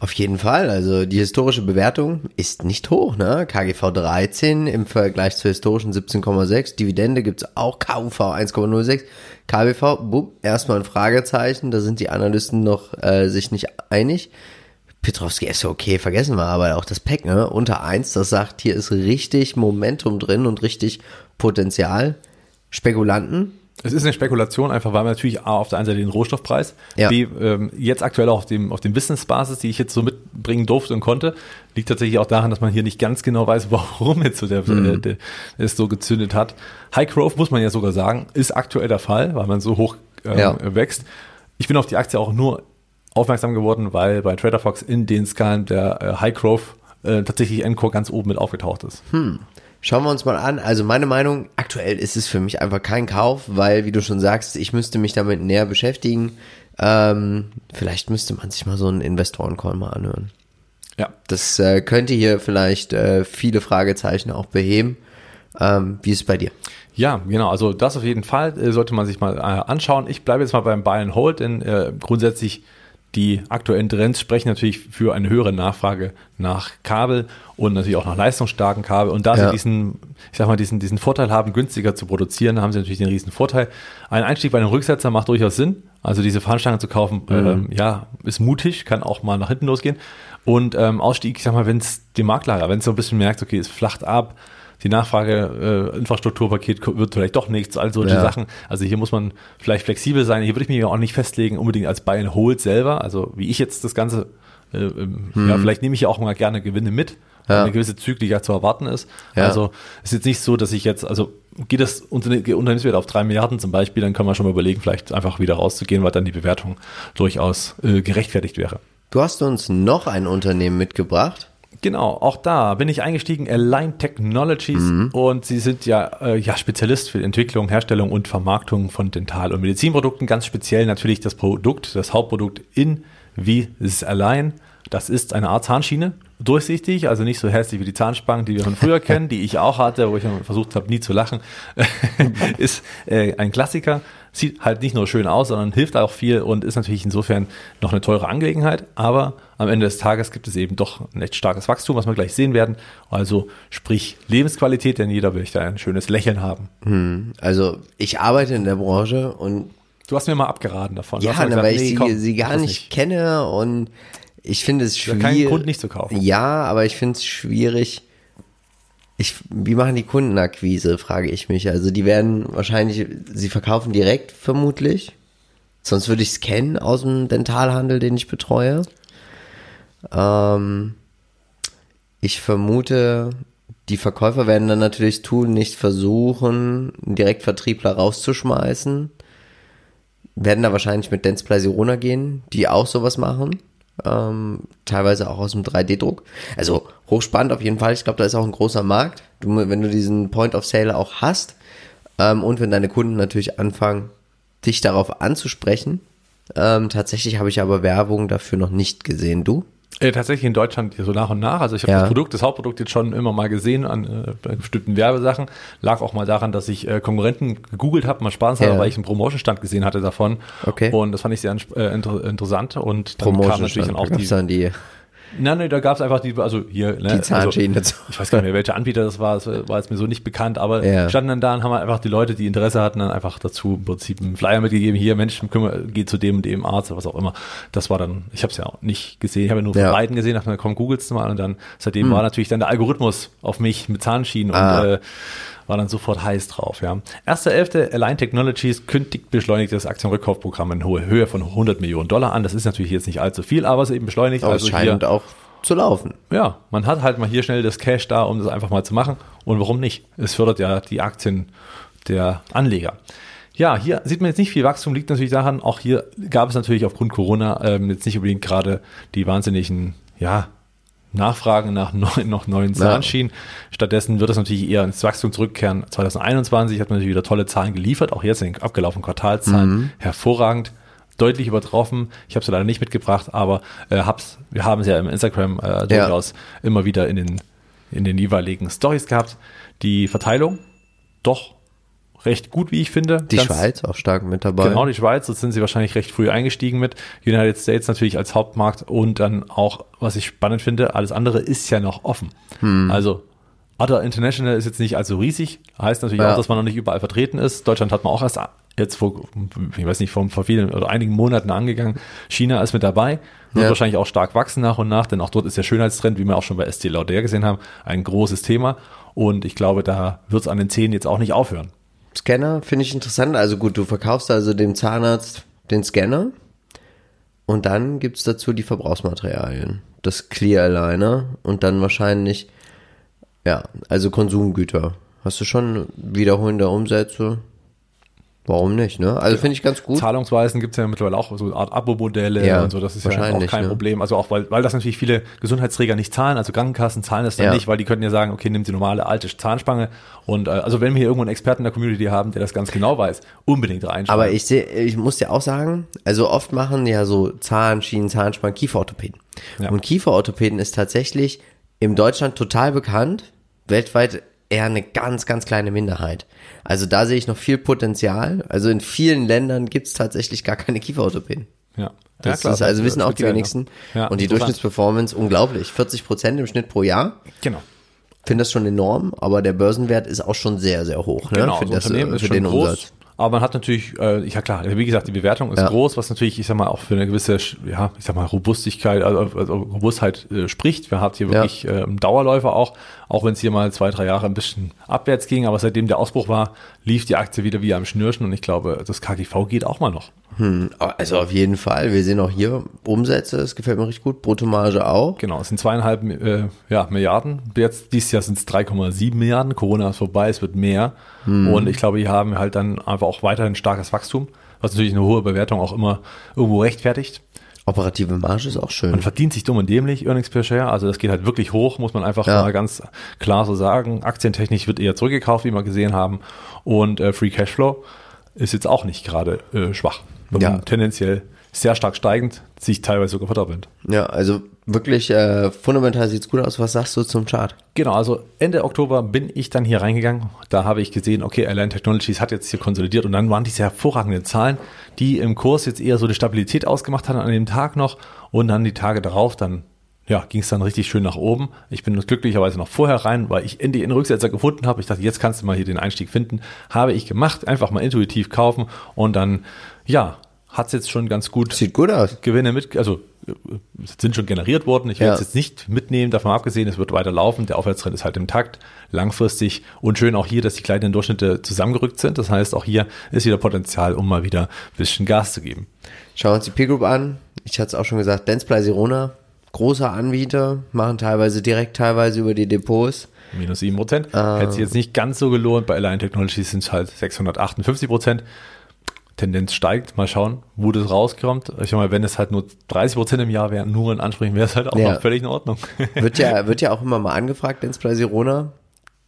Auf jeden Fall. Also die historische Bewertung ist nicht hoch, ne? KGV 13 im Vergleich zur historischen 17,6. Dividende gibt's auch KUV 1,06. KBV, bumm, erstmal ein Fragezeichen. Da sind die Analysten noch äh, sich nicht einig. Petrovski ist ja okay, vergessen wir aber auch das Pack, ne? Unter 1, das sagt, hier ist richtig Momentum drin und richtig Potenzial. Spekulanten, Es ist eine Spekulation, einfach weil man natürlich A, auf der einen Seite den Rohstoffpreis, Ja. B, ähm, jetzt aktuell auch auf dem, auf dem Wissensbasis, die ich jetzt so mitbringen durfte und konnte, liegt tatsächlich auch daran, dass man hier nicht ganz genau weiß, warum jetzt so der, äh, der es so gezündet hat. High Growth, muss man ja sogar sagen, ist aktuell der Fall, weil man so hoch ähm, Ja. wächst. Ich bin auf die Aktie auch nur aufmerksam geworden, weil bei Trader Fox in den Skalen der äh, High Growth äh, tatsächlich Encore ganz oben mit aufgetaucht ist. Schauen wir uns mal an. Also meine Meinung, aktuell ist es für mich einfach kein Kauf, weil, wie du schon sagst, ich müsste mich damit näher beschäftigen. Ähm, vielleicht müsste man sich mal so einen Investoren-Call mal anhören. Ja, Das äh, könnte hier vielleicht äh, viele Fragezeichen auch beheben. Ähm, wie ist es bei dir? Ja, genau. Also das auf jeden Fall äh, sollte man sich mal äh, anschauen. Ich bleibe jetzt mal beim Buy and Hold, denn äh, grundsätzlich die aktuellen Trends sprechen natürlich für eine höhere Nachfrage nach Kabel und natürlich auch nach leistungsstarken Kabel. Und da Ja. sie diesen, ich sag mal, diesen, diesen Vorteil haben, günstiger zu produzieren, haben sie natürlich den riesen Vorteil. Ein Einstieg bei einem Rücksetzer macht durchaus Sinn. Also diese Fahnenstange zu kaufen, ähm, ja, ist mutig, kann auch mal nach hinten losgehen. Und ähm, Ausstieg, ich sag mal, wenn es die Marktlager, wenn es so ein bisschen merkt, okay, es flacht ab, die Nachfrage, äh, wird vielleicht doch nichts, all solche Ja. Sachen. Also hier muss man vielleicht flexibel sein. Hier würde ich mich auch nicht festlegen, unbedingt als Buy and Hold selber. Also wie ich jetzt das Ganze, äh, ähm, ja, vielleicht nehme ich ja auch mal gerne Gewinne mit, Ja. eine gewisse ja zu erwarten ist. Ja. Also ist jetzt nicht so, dass ich jetzt, also geht das Unterne- Unternehmenswert auf drei Milliarden zum Beispiel, dann kann man schon mal überlegen, vielleicht einfach wieder rauszugehen, weil dann die Bewertung durchaus äh, gerechtfertigt wäre. Du hast uns noch ein Unternehmen mitgebracht. Genau, auch da bin ich eingestiegen, Align Technologies und sie sind ja, äh, ja Spezialist für Entwicklung, Herstellung und Vermarktung von Dental- und Medizinprodukten, ganz speziell natürlich das Produkt, das Hauptprodukt Invisalign. Das ist eine Art Zahnschiene, durchsichtig, also nicht so hässlich wie die Zahnspangen, die wir von früher kennen, die ich auch hatte, wo ich versucht habe, nie zu lachen. ist äh, ein Klassiker, sieht halt nicht nur schön aus, sondern hilft auch viel und ist natürlich insofern noch eine teure Angelegenheit. Aber am Ende des Tages gibt es eben doch ein echt starkes Wachstum, was wir gleich sehen werden. Also sprich Lebensqualität, denn jeder will da ein schönes Lächeln haben. Also ich arbeite in der Branche und Du hast mir mal abgeraten davon. Ja, gesagt, weil ich nee, sie, komm, sie gar das nicht, kenne und ich finde es schwierig. kein Grund, nicht zu kaufen. Ja, aber ich finde es schwierig. Ich, wie machen die Kundenakquise, frage ich mich. Also die werden wahrscheinlich, sie verkaufen direkt vermutlich. Sonst würde ich es kennen aus dem Dentalhandel, den ich betreue. Ähm, ich vermute, die Verkäufer werden dann natürlich tun, nicht versuchen, einen Direktvertriebler rauszuschmeißen. Werden da wahrscheinlich mit Dentsply Sirona gehen, die auch sowas machen. Ähm, teilweise auch aus dem 3D-Druck. Also hochspannend auf jeden Fall. Ich glaube, da ist auch ein großer Markt. Du, wenn du diesen Point of Sale auch hast ähm, und wenn deine Kunden natürlich anfangen, dich darauf anzusprechen. Ähm, tatsächlich habe ich aber Werbung dafür noch nicht gesehen. Du? Äh, tatsächlich in Deutschland so nach und nach. Also ich habe Ja. das Produkt, das Hauptprodukt jetzt schon immer mal gesehen an äh, bestimmten Werbesachen. Lag auch mal daran, dass ich äh, Konkurrenten gegoogelt habe, mal Spaß Ja. weil ich einen Promotion-Stand gesehen hatte davon. Okay. Und das fand ich sehr äh, inter interessant. Und dann kam Promotion natürlich dann auch die. dann die, Nein, nein, da gab es einfach die, also hier, ne, die Zahnschiene. Also, ich weiß gar nicht mehr, welcher Anbieter das war, das war jetzt mir so nicht bekannt, aber Ja. standen dann da und haben einfach die Leute, die Interesse hatten, dann einfach dazu im Prinzip einen Flyer mitgegeben, hier, Mensch, geh zu dem und dem Arzt oder was auch immer. Das war dann, ich habe es ja auch nicht gesehen, ich habe ja nur von Ja. Hm. beiden gesehen, dachte mir, komm, googelst mal und dann, seitdem war natürlich dann der Algorithmus auf mich mit Zahnschienen Ah. und äh, war dann sofort heiß drauf, ja. 1.11. Align Technologies kündigt beschleunigtes Aktienrückkaufprogramm in hohe Höhe von 100 Millionen Dollar an. Das ist natürlich jetzt nicht allzu viel, aber es ist eben beschleunigt. Aber also es hier, scheint auch zu laufen. ja, man hat halt mal hier schnell das Cash da, um das einfach mal zu machen. Und warum nicht? Es fördert ja die Aktien der Anleger. Ja, hier sieht man jetzt nicht viel Wachstum, liegt natürlich daran, auch hier gab es natürlich aufgrund Corona ähm, jetzt nicht unbedingt gerade die wahnsinnigen, ja, Nachfragen nach neuen, noch neuen Zahnschienen. Ja. Stattdessen wird es natürlich eher ins Wachstum zurückkehren. 2021 hat man natürlich wieder tolle Zahlen geliefert, auch jetzt in den abgelaufenen Quartalzahlen mhm. hervorragend deutlich übertroffen. Ich habe es leider nicht mitgebracht, aber äh, hab's, wir haben es ja im Instagram äh, durchaus ja. immer wieder in den, in den jeweiligen Stories gehabt. Die Verteilung doch recht gut, wie ich finde. Die Ganz, Schweiz auch stark mit dabei. Genau, die Schweiz, da sind sie wahrscheinlich recht früh eingestiegen mit. United States natürlich als Hauptmarkt und dann auch, was ich spannend finde, alles andere ist ja noch offen. Hm. Also Other International ist jetzt nicht allzu riesig, heißt natürlich ja. auch, dass man noch nicht überall vertreten ist. Deutschland hat man auch erst jetzt vor, ich weiß nicht, vor, vor vielen oder einigen Monaten angegangen. China ist mit dabei, wird ja. wahrscheinlich auch stark wachsen nach und nach, denn auch dort ist der Schönheitstrend, wie wir auch schon bei ST Lauder gesehen haben, ein großes Thema. Und ich glaube, da wird es an den Zähnen jetzt auch nicht aufhören. Scanner finde ich interessant. Also gut, du verkaufst also dem Zahnarzt den Scanner und dann gibt es dazu die Verbrauchsmaterialien. Das Clear Aligner und dann wahrscheinlich, ja, also Konsumgüter. Hast du schon wiederholende Umsätze? Warum nicht, ne? Also finde ich ganz gut. Zahlungsweisen gibt es ja mittlerweile auch so eine Art Abo-Modelle ja, und so, das ist ja auch kein ne? Problem. Also auch, weil, weil das natürlich viele Gesundheitsträger nicht zahlen, also Krankenkassen zahlen das dann ja. nicht, weil die könnten ja sagen, okay, nimm die normale alte Zahnspange und äh, also wenn wir hier irgendwo einen Experten in der Community haben, der das ganz genau weiß, unbedingt reinschreiben. Aber ich sehe, ich muss dir auch sagen, also oft machen ja so Zahnschienen, Zahnspangen, Kieferorthopäden. Ja. Und Kieferorthopäden ist tatsächlich in Deutschland total bekannt, weltweit eher eine ganz, ganz kleine Minderheit. Also da sehe ich noch viel Potenzial. Also in vielen Ländern gibt es tatsächlich gar keine Kieferorthopäden. Ja. Das ja, klar, ist also wissen auch die wenigsten. Ja, und die Durchschnittsperformance unglaublich. 40 Prozent im Schnitt pro Jahr. Genau. Finde das schon enorm, aber der Börsenwert ist auch schon sehr, sehr hoch. Ne? Genau, für, das, Unternehmen ist für den groß. Umsatz. Aber man hat natürlich, äh, ja klar, wie gesagt, die Bewertung ist ja. groß, was natürlich, ich sag mal, auch für eine gewisse, ja, ich sag mal, Robustigkeit, also, also Robustheit äh, spricht. Wir haben hier wirklich ja. äh, Dauerläufer auch, auch wenn es hier mal zwei, drei Jahre ein bisschen abwärts ging, aber seitdem der Ausbruch war, lief die Aktie wieder wie am Schnürchen und ich glaube, das KGV geht auch mal noch. Hm, also auf jeden Fall. Wir sehen auch hier Umsätze, das gefällt mir richtig gut. Bruttomarge auch. Genau, es sind zweieinhalb äh, ja, Milliarden. Jetzt dieses Jahr sind es 3,7 Milliarden. Corona ist vorbei, es wird mehr. Hm. Und ich glaube, hier haben wir halt dann einfach auch weiterhin starkes Wachstum, was natürlich eine hohe Bewertung auch immer irgendwo rechtfertigt. Operative Marge ist auch schön. Man verdient sich dumm und dämlich, Earnings per Share. Also das geht halt wirklich hoch, muss man einfach ja. mal ganz klar so sagen. Aktientechnisch wird eher zurückgekauft, wie wir gesehen haben. Und äh, Free Cashflow ist jetzt auch nicht gerade äh, schwach ja. tendenziell sehr stark steigend, sich teilweise sogar verdoppelnd. Ja, also wirklich äh, fundamental sieht's gut aus. Was sagst du zum Chart? Genau, also Ende Oktober bin ich dann hier reingegangen. Da habe ich gesehen, okay, Align Technologies hat jetzt hier konsolidiert und dann waren diese hervorragenden Zahlen, die im Kurs jetzt eher so eine Stabilität ausgemacht haben an dem Tag noch und dann die Tage darauf dann ja, ging es dann richtig schön nach oben. Ich bin glücklicherweise noch vorher rein, weil ich endlich einen Rücksetzer gefunden habe. Ich dachte, jetzt kannst du mal hier den Einstieg finden. Habe ich gemacht, einfach mal intuitiv kaufen und dann ja, hat es jetzt schon ganz gut. Sieht gut aus. Gewinne mit, also sind schon generiert worden. Ich werde es jetzt nicht mitnehmen, davon abgesehen, es wird weiter laufen. Der Aufwärtstrend ist halt im Takt, langfristig und schön auch hier, dass die kleinen Durchschnitte zusammengerückt sind. Das heißt, auch hier ist wieder Potenzial, um mal wieder ein bisschen Gas zu geben. Schauen wir uns die Peer Group an. Ich hatte es auch schon gesagt, Dentsply Sirona, großer Anbieter, machen teilweise direkt, teilweise über die Depots. Minus 7 Prozent. Äh, Hätte sich jetzt nicht ganz so gelohnt. Bei Align Technologies sind es halt 658 Prozent. Tendenz steigt. Mal schauen, wo das rauskommt. Ich meine, wenn es halt nur 30 Prozent im Jahr wären, nur in Ansprüchen, wäre es halt auch ja. noch völlig in Ordnung. Wird ja, wird ja auch immer mal angefragt ins Sirona.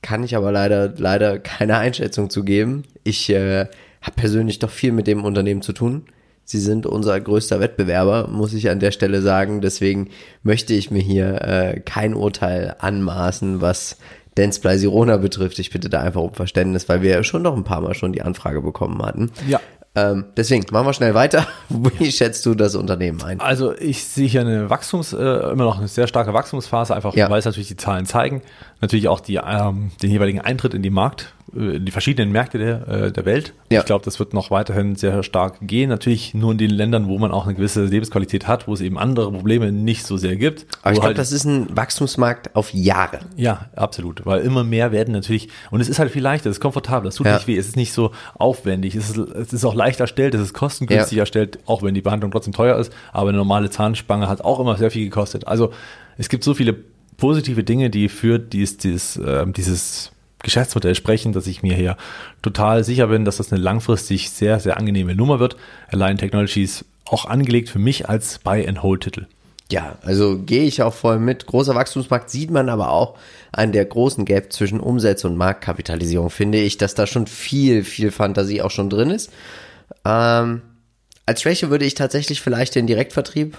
Kann ich aber leider, leider keine Einschätzung zu geben. Ich äh, habe persönlich doch viel mit dem Unternehmen zu tun. Sie sind unser größter Wettbewerber, muss ich an der Stelle sagen. Deswegen möchte ich mir hier äh, kein Urteil anmaßen, was Dance Sirona betrifft. Ich bitte da einfach um Verständnis, weil wir ja schon noch ein paar Mal schon die Anfrage bekommen hatten. Ja. Ähm, deswegen machen wir schnell weiter. Wie schätzt du das Unternehmen ein? Also ich sehe hier eine Wachstums, äh, immer noch eine sehr starke Wachstumsphase, einfach ja. weil es natürlich die Zahlen zeigen. Natürlich auch die, ähm, den jeweiligen Eintritt in die Markt, äh, in die verschiedenen Märkte der, äh, der Welt. Ja. Ich glaube, das wird noch weiterhin sehr stark gehen. Natürlich nur in den Ländern, wo man auch eine gewisse Lebensqualität hat, wo es eben andere Probleme nicht so sehr gibt. Aber ich glaube, halt, das ist ein Wachstumsmarkt auf Jahre. Ja, absolut. Weil immer mehr werden natürlich, und es ist halt viel leichter, es ist komfortabel, es tut ja. nicht weh, es ist nicht so aufwendig, es ist, es ist auch leicht erstellt, es ist kostengünstig ja. erstellt, auch wenn die Behandlung trotzdem teuer ist. Aber eine normale Zahnspange hat auch immer sehr viel gekostet. Also es gibt so viele positive Dinge, die für dies, dieses, äh, dieses Geschäftsmodell sprechen, dass ich mir hier total sicher bin, dass das eine langfristig sehr, sehr angenehme Nummer wird. Align Technologies auch angelegt für mich als Buy-and-Hold-Titel. Ja, also gehe ich auch voll mit. Großer Wachstumsmarkt sieht man aber auch an der großen Gap zwischen Umsätze und Marktkapitalisierung, finde ich, dass da schon viel, viel Fantasie auch schon drin ist. Ähm, als Schwäche würde ich tatsächlich vielleicht den Direktvertrieb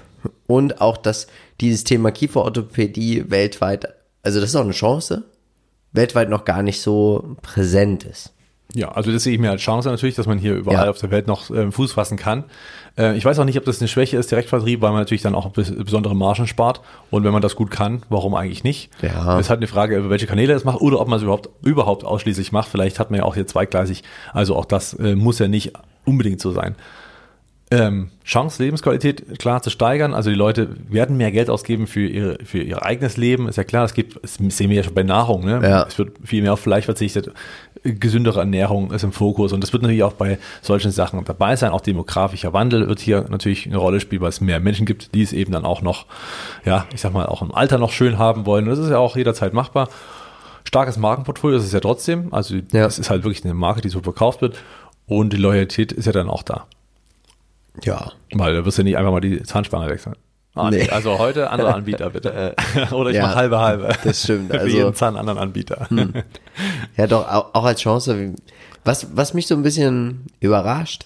und auch das, dieses Thema Kieferorthopädie weltweit, also das ist auch eine Chance, weltweit noch gar nicht so präsent ist. Ja, also das sehe ich mir als Chance natürlich, dass man hier überall Ja. auf der Welt noch äh, Fuß fassen kann. Äh, ich weiß auch nicht, ob das eine Schwäche ist, Direktvertrieb, weil man natürlich dann auch bes besondere Margen spart. Und wenn man das gut kann, warum eigentlich nicht? Ja. Es ist halt eine Frage, über welche Kanäle es macht oder ob man es überhaupt, überhaupt ausschließlich macht. Vielleicht hat man ja auch hier zweigleisig. Also auch das äh, muss ja nicht unbedingt so sein. Ähm, Chance, Lebensqualität klar zu steigern. Also die Leute werden mehr Geld ausgeben für, ihre, für ihr eigenes Leben. Ist ja klar, es gibt, das sehen wir ja schon bei Nahrung. Ne? Ja. Es wird viel mehr auf Fleisch verzichtet. Gesündere Ernährung ist im Fokus. Und das wird natürlich auch bei solchen Sachen dabei sein. Auch demografischer Wandel wird hier natürlich eine Rolle spielen, weil es mehr Menschen gibt, die es eben dann auch noch, ja, ich sag mal, auch im Alter noch schön haben wollen. Und das ist ja auch jederzeit machbar. Starkes Markenportfolio ist es ja trotzdem. Also Ja. es ist halt wirklich eine Marke, die so verkauft wird. Und die Loyalität ist ja dann auch da. Ja. Weil da wirst du nicht einfach mal die Zahnspange wechseln. Ah, nee. Also heute andere Anbieter bitte. Oder ich Ja, mache halbe halbe. das stimmt. Für Also- jeden Zahn anderen Anbieter. Ja, doch, auch, als Chance. Was, was mich so ein bisschen überrascht,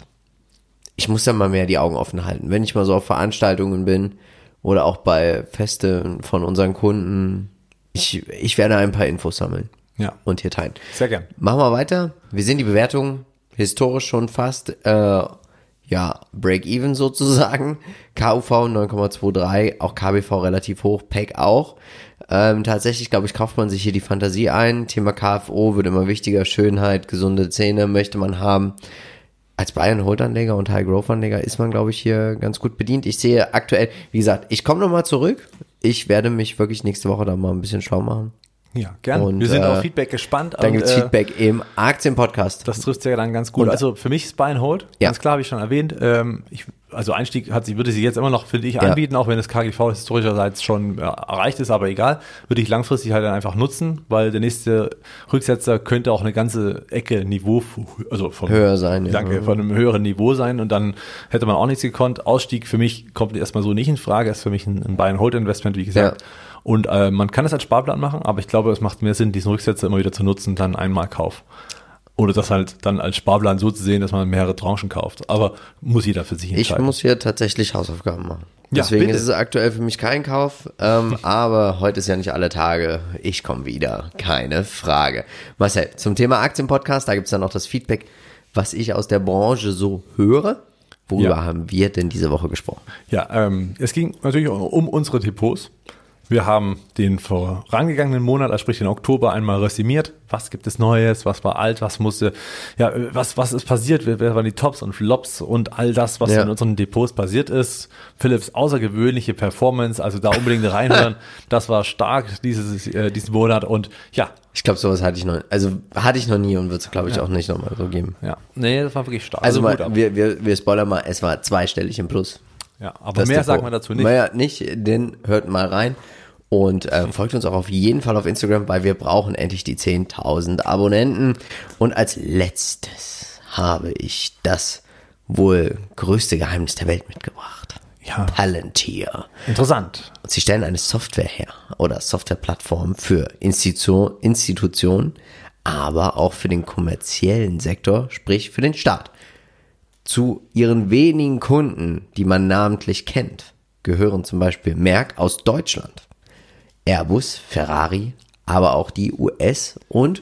ich muss ja mal mehr die Augen offen halten. Wenn ich mal so auf Veranstaltungen bin oder auch bei Feste von unseren Kunden, ich, ich werde ein paar Infos sammeln Ja, und hier teilen. sehr gern. Machen wir weiter. Wir sehen die Bewertung historisch schon fast, äh, ja, Break-Even sozusagen. KUV 9,23, auch KBV relativ hoch, PEG auch. Ähm, tatsächlich, glaube ich, kauft man sich hier die Fantasie ein. Thema KFO wird immer wichtiger. Schönheit, gesunde Zähne möchte man haben. Als Bayern-Hold-Anleger und High-Growth-Anleger ist man, glaube ich, hier ganz gut bedient. Ich sehe aktuell, wie gesagt, ich komme nochmal zurück. Ich werde mich wirklich nächste Woche da mal ein bisschen schlau machen. Ja, gern. Und, Wir sind äh, auf Feedback gespannt. Dann und, gibt's äh, Feedback im Aktien-Podcast. Das trifft ja dann ganz gut. Und- also für mich ist Buy and Hold, Ja. ganz klar, habe ich schon erwähnt. Ähm, ich, also Einstieg hat sie, würde sie jetzt immer noch, finde ich, Ja. anbieten, auch wenn das KGV historischerseits schon äh, erreicht ist, aber egal, würde ich langfristig halt dann einfach nutzen, weil der nächste Rücksetzer könnte auch eine ganze Ecke Niveau, also vom, Höher sein, ja. Danke, von einem höheren Niveau sein und dann hätte man auch nichts gekonnt. Ausstieg für mich kommt erstmal so nicht in Frage, ist für mich ein, ein Buy and Hold Investment, wie gesagt. Ja. Und äh, man kann es als Sparplan machen, aber ich glaube, es macht mehr Sinn, diesen Rücksetzer immer wieder zu nutzen, dann einmal Kauf. Oder das halt dann als Sparplan so zu sehen, dass man mehrere Tranchen kauft. Aber muss jeder für sich Ich entscheiden. muss hier tatsächlich Hausaufgaben machen. Ja, Deswegen bitte. ist es aktuell für mich kein Kauf, ähm, aber heute ist ja nicht alle Tage. Ich komme wieder, keine Frage. Marcel, zum Thema Aktienpodcast, da gibt's dann noch das Feedback, was ich aus der Branche so höre. Worüber Ja. haben wir denn diese Woche gesprochen? Ja, ähm, es ging natürlich um unsere Depots. Wir haben den vorangegangenen Monat, also sprich den Oktober, einmal resümiert. Was gibt es Neues? Was war alt? Was musste, ja, was, was ist passiert? Wer, wer waren die Tops und Flops und all das, was Ja. in unseren Depots passiert ist? Philips außergewöhnliche Performance, also da unbedingt reinhören. das war stark dieses, äh, diesen Monat und ja, Ich glaube, sowas hatte ich noch, also hatte ich noch nie und wird es, glaube ich, auch nicht nochmal so geben. ja, nee, das war wirklich stark. Also, Hut mal, wir, wir, wir spoilern mal, es war zweistellig im Plus. Ja, aber Das mehr Depot. sagt man dazu nicht. Mehr nicht, denn hört mal rein. Und äh, folgt uns auch auf jeden Fall auf Instagram, weil wir brauchen endlich die 10.000 Abonnenten. Und als letztes habe ich das wohl größte Geheimnis der Welt mitgebracht. Ja. Palantir. Interessant. Und sie stellen eine Software her oder Softwareplattform für Institution, Institutionen, aber auch für den kommerziellen Sektor, sprich für den Staat. Zu ihren wenigen Kunden, die man namentlich kennt, gehören zum Beispiel Merck aus Deutschland, Airbus, Ferrari, aber auch die US- und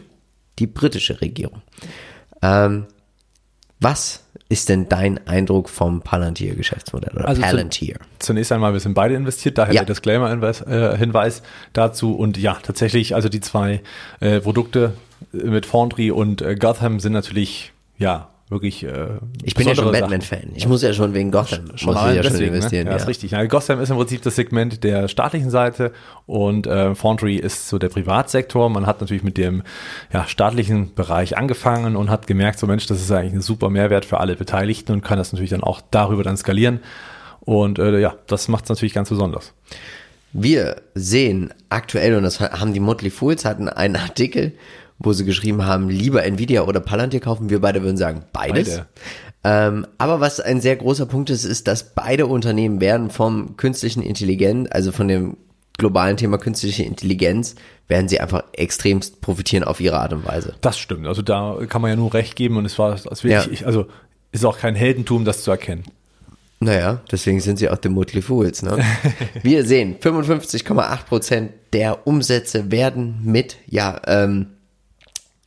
die britische Regierung. Ähm, was ist denn dein Eindruck vom Palantir-Geschäftsmodell oder Also Palantir? Zunächst einmal, wir sind beide investiert, daher Ja. der Disclaimer-Hinweis dazu. Und ja, tatsächlich, also die zwei äh, Produkte äh, mit Foundry und äh, Gotham sind natürlich, ja, wirklich. Äh, Ich bin ja schon. Batman-Fan. Ich muss ja schon wegen Gotham Schon muss ich ja schon deswegen, investieren. Ne? Ja, ja. ist richtig. Ja, Gotham ist im Prinzip das Segment der staatlichen Seite und äh, Foundry ist so der Privatsektor. Man hat natürlich mit dem ja, staatlichen Bereich angefangen und hat gemerkt, so Mensch, das ist eigentlich ein super Mehrwert für alle Beteiligten und kann das natürlich dann auch darüber dann skalieren. Und äh, ja, das macht es natürlich ganz besonders. Wir sehen aktuell, und das haben die Motley Fools, hatten einen Artikel, wo sie geschrieben haben, lieber Nvidia oder Palantir kaufen. Wir beide würden sagen, beides. Beide. Ähm, aber was ein sehr großer Punkt ist, ist, dass beide Unternehmen werden vom künstlichen Intelligenz, also von dem globalen Thema künstliche Intelligenz, werden sie einfach extremst profitieren auf ihre Art und Weise. Das stimmt. Also da kann man ja nur recht geben und es war wirklich, Ja. ich, also ist auch kein Heldentum, das zu erkennen. Naja, deswegen sind sie auch the Motley Fools. Ne? Wir sehen, 55,8 Prozent der Umsätze werden mit, ja, ähm,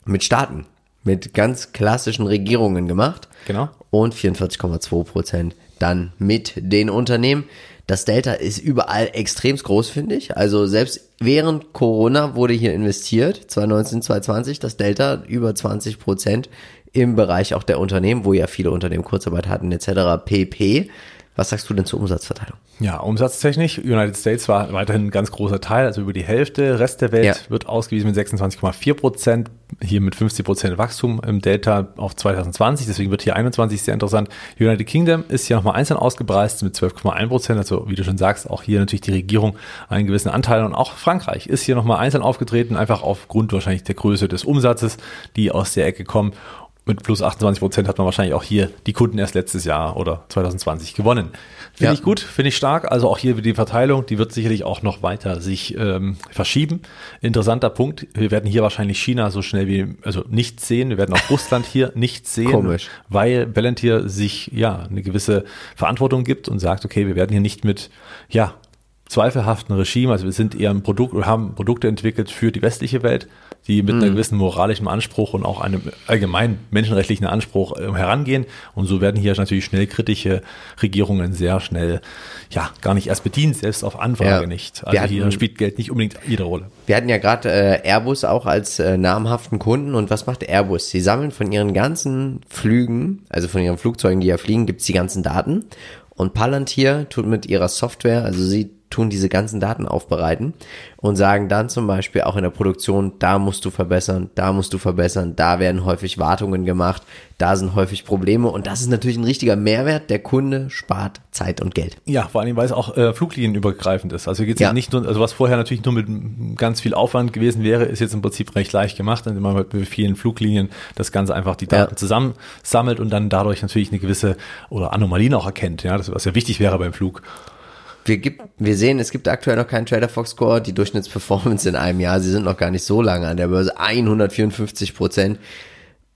mit Staaten, mit ganz klassischen Regierungen gemacht. Genau. Und 44,2 Prozent dann mit den Unternehmen. Das Delta ist überall extremst groß, finde ich. Also selbst während Corona wurde hier investiert, 2019, 2020, das Delta über 20 Prozent im Bereich auch der Unternehmen, wo ja viele Unternehmen Kurzarbeit hatten etc. pp. Was sagst du denn zur Umsatzverteilung? Ja, umsatztechnisch, United States war weiterhin ein ganz großer Teil, also über die Hälfte. Rest der Welt Ja. wird ausgewiesen mit 26,4 Prozent, hier mit 50 Prozent Wachstum im Delta auf 2020, deswegen wird hier 21 sehr interessant. United Kingdom ist hier nochmal einzeln ausgepreist mit 12,1 Prozent, also wie du schon sagst, auch hier natürlich die Regierung einen gewissen Anteil und auch Frankreich ist hier nochmal einzeln aufgetreten, einfach aufgrund wahrscheinlich der Größe des Umsatzes, die aus der Ecke kommen. Mit plus 28 Prozent hat man wahrscheinlich auch hier die Kunden erst letztes Jahr oder 2020 gewonnen. Finde Ja. ich gut, finde ich stark. Also auch hier die Verteilung, die wird sicherlich auch noch weiter sich ähm, verschieben. Interessanter Punkt. Wir werden hier wahrscheinlich China so schnell wie, also nicht sehen. Wir werden auch Russland hier nicht sehen, Komisch. weil Palantir sich ja eine gewisse Verantwortung gibt und sagt, okay, wir werden hier nicht mit, ja, zweifelhaften Regime, also wir sind eher ein Produkt, wir haben Produkte entwickelt für die westliche Welt, die mit einem gewissen moralischen Anspruch und auch einem allgemeinen menschenrechtlichen Anspruch äh, herangehen. Und so werden hier natürlich schnell kritische Regierungen sehr schnell, ja, gar nicht erst bedient, selbst auf Anfrage Ja. nicht. Also hier hatten- spielt Geld nicht unbedingt jede Rolle. Wir hatten ja gerade äh, Airbus auch als äh, namhaften Kunden und was macht Airbus? Sie sammeln von ihren ganzen Flügen, also von ihren Flugzeugen, die ja fliegen, gibt's die ganzen Daten und Palantir tut mit ihrer Software, also sie tun diese ganzen Daten aufbereiten und sagen dann zum Beispiel auch in der Produktion, da musst du verbessern, da musst du verbessern, da werden häufig Wartungen gemacht, da sind häufig Probleme und das ist natürlich ein richtiger Mehrwert. Der Kunde spart Zeit und Geld. Ja, vor allem, weil es auch äh, fluglinienübergreifend ist. Also geht's Ja. ja. nicht nur, also was vorher natürlich nur mit ganz viel Aufwand gewesen wäre, ist jetzt im Prinzip recht leicht gemacht, indem man mit vielen Fluglinien das Ganze einfach die Daten Ja. zusammensammelt und dann dadurch natürlich eine gewisse oder Anomalien auch erkennt, ja, das was ja wichtig wäre beim Flug. Wir, gibt, wir sehen, es gibt aktuell noch keinen Trader Fox Score. Die Durchschnittsperformance in einem Jahr, sie sind noch gar nicht so lange an der Börse, 154 Prozent.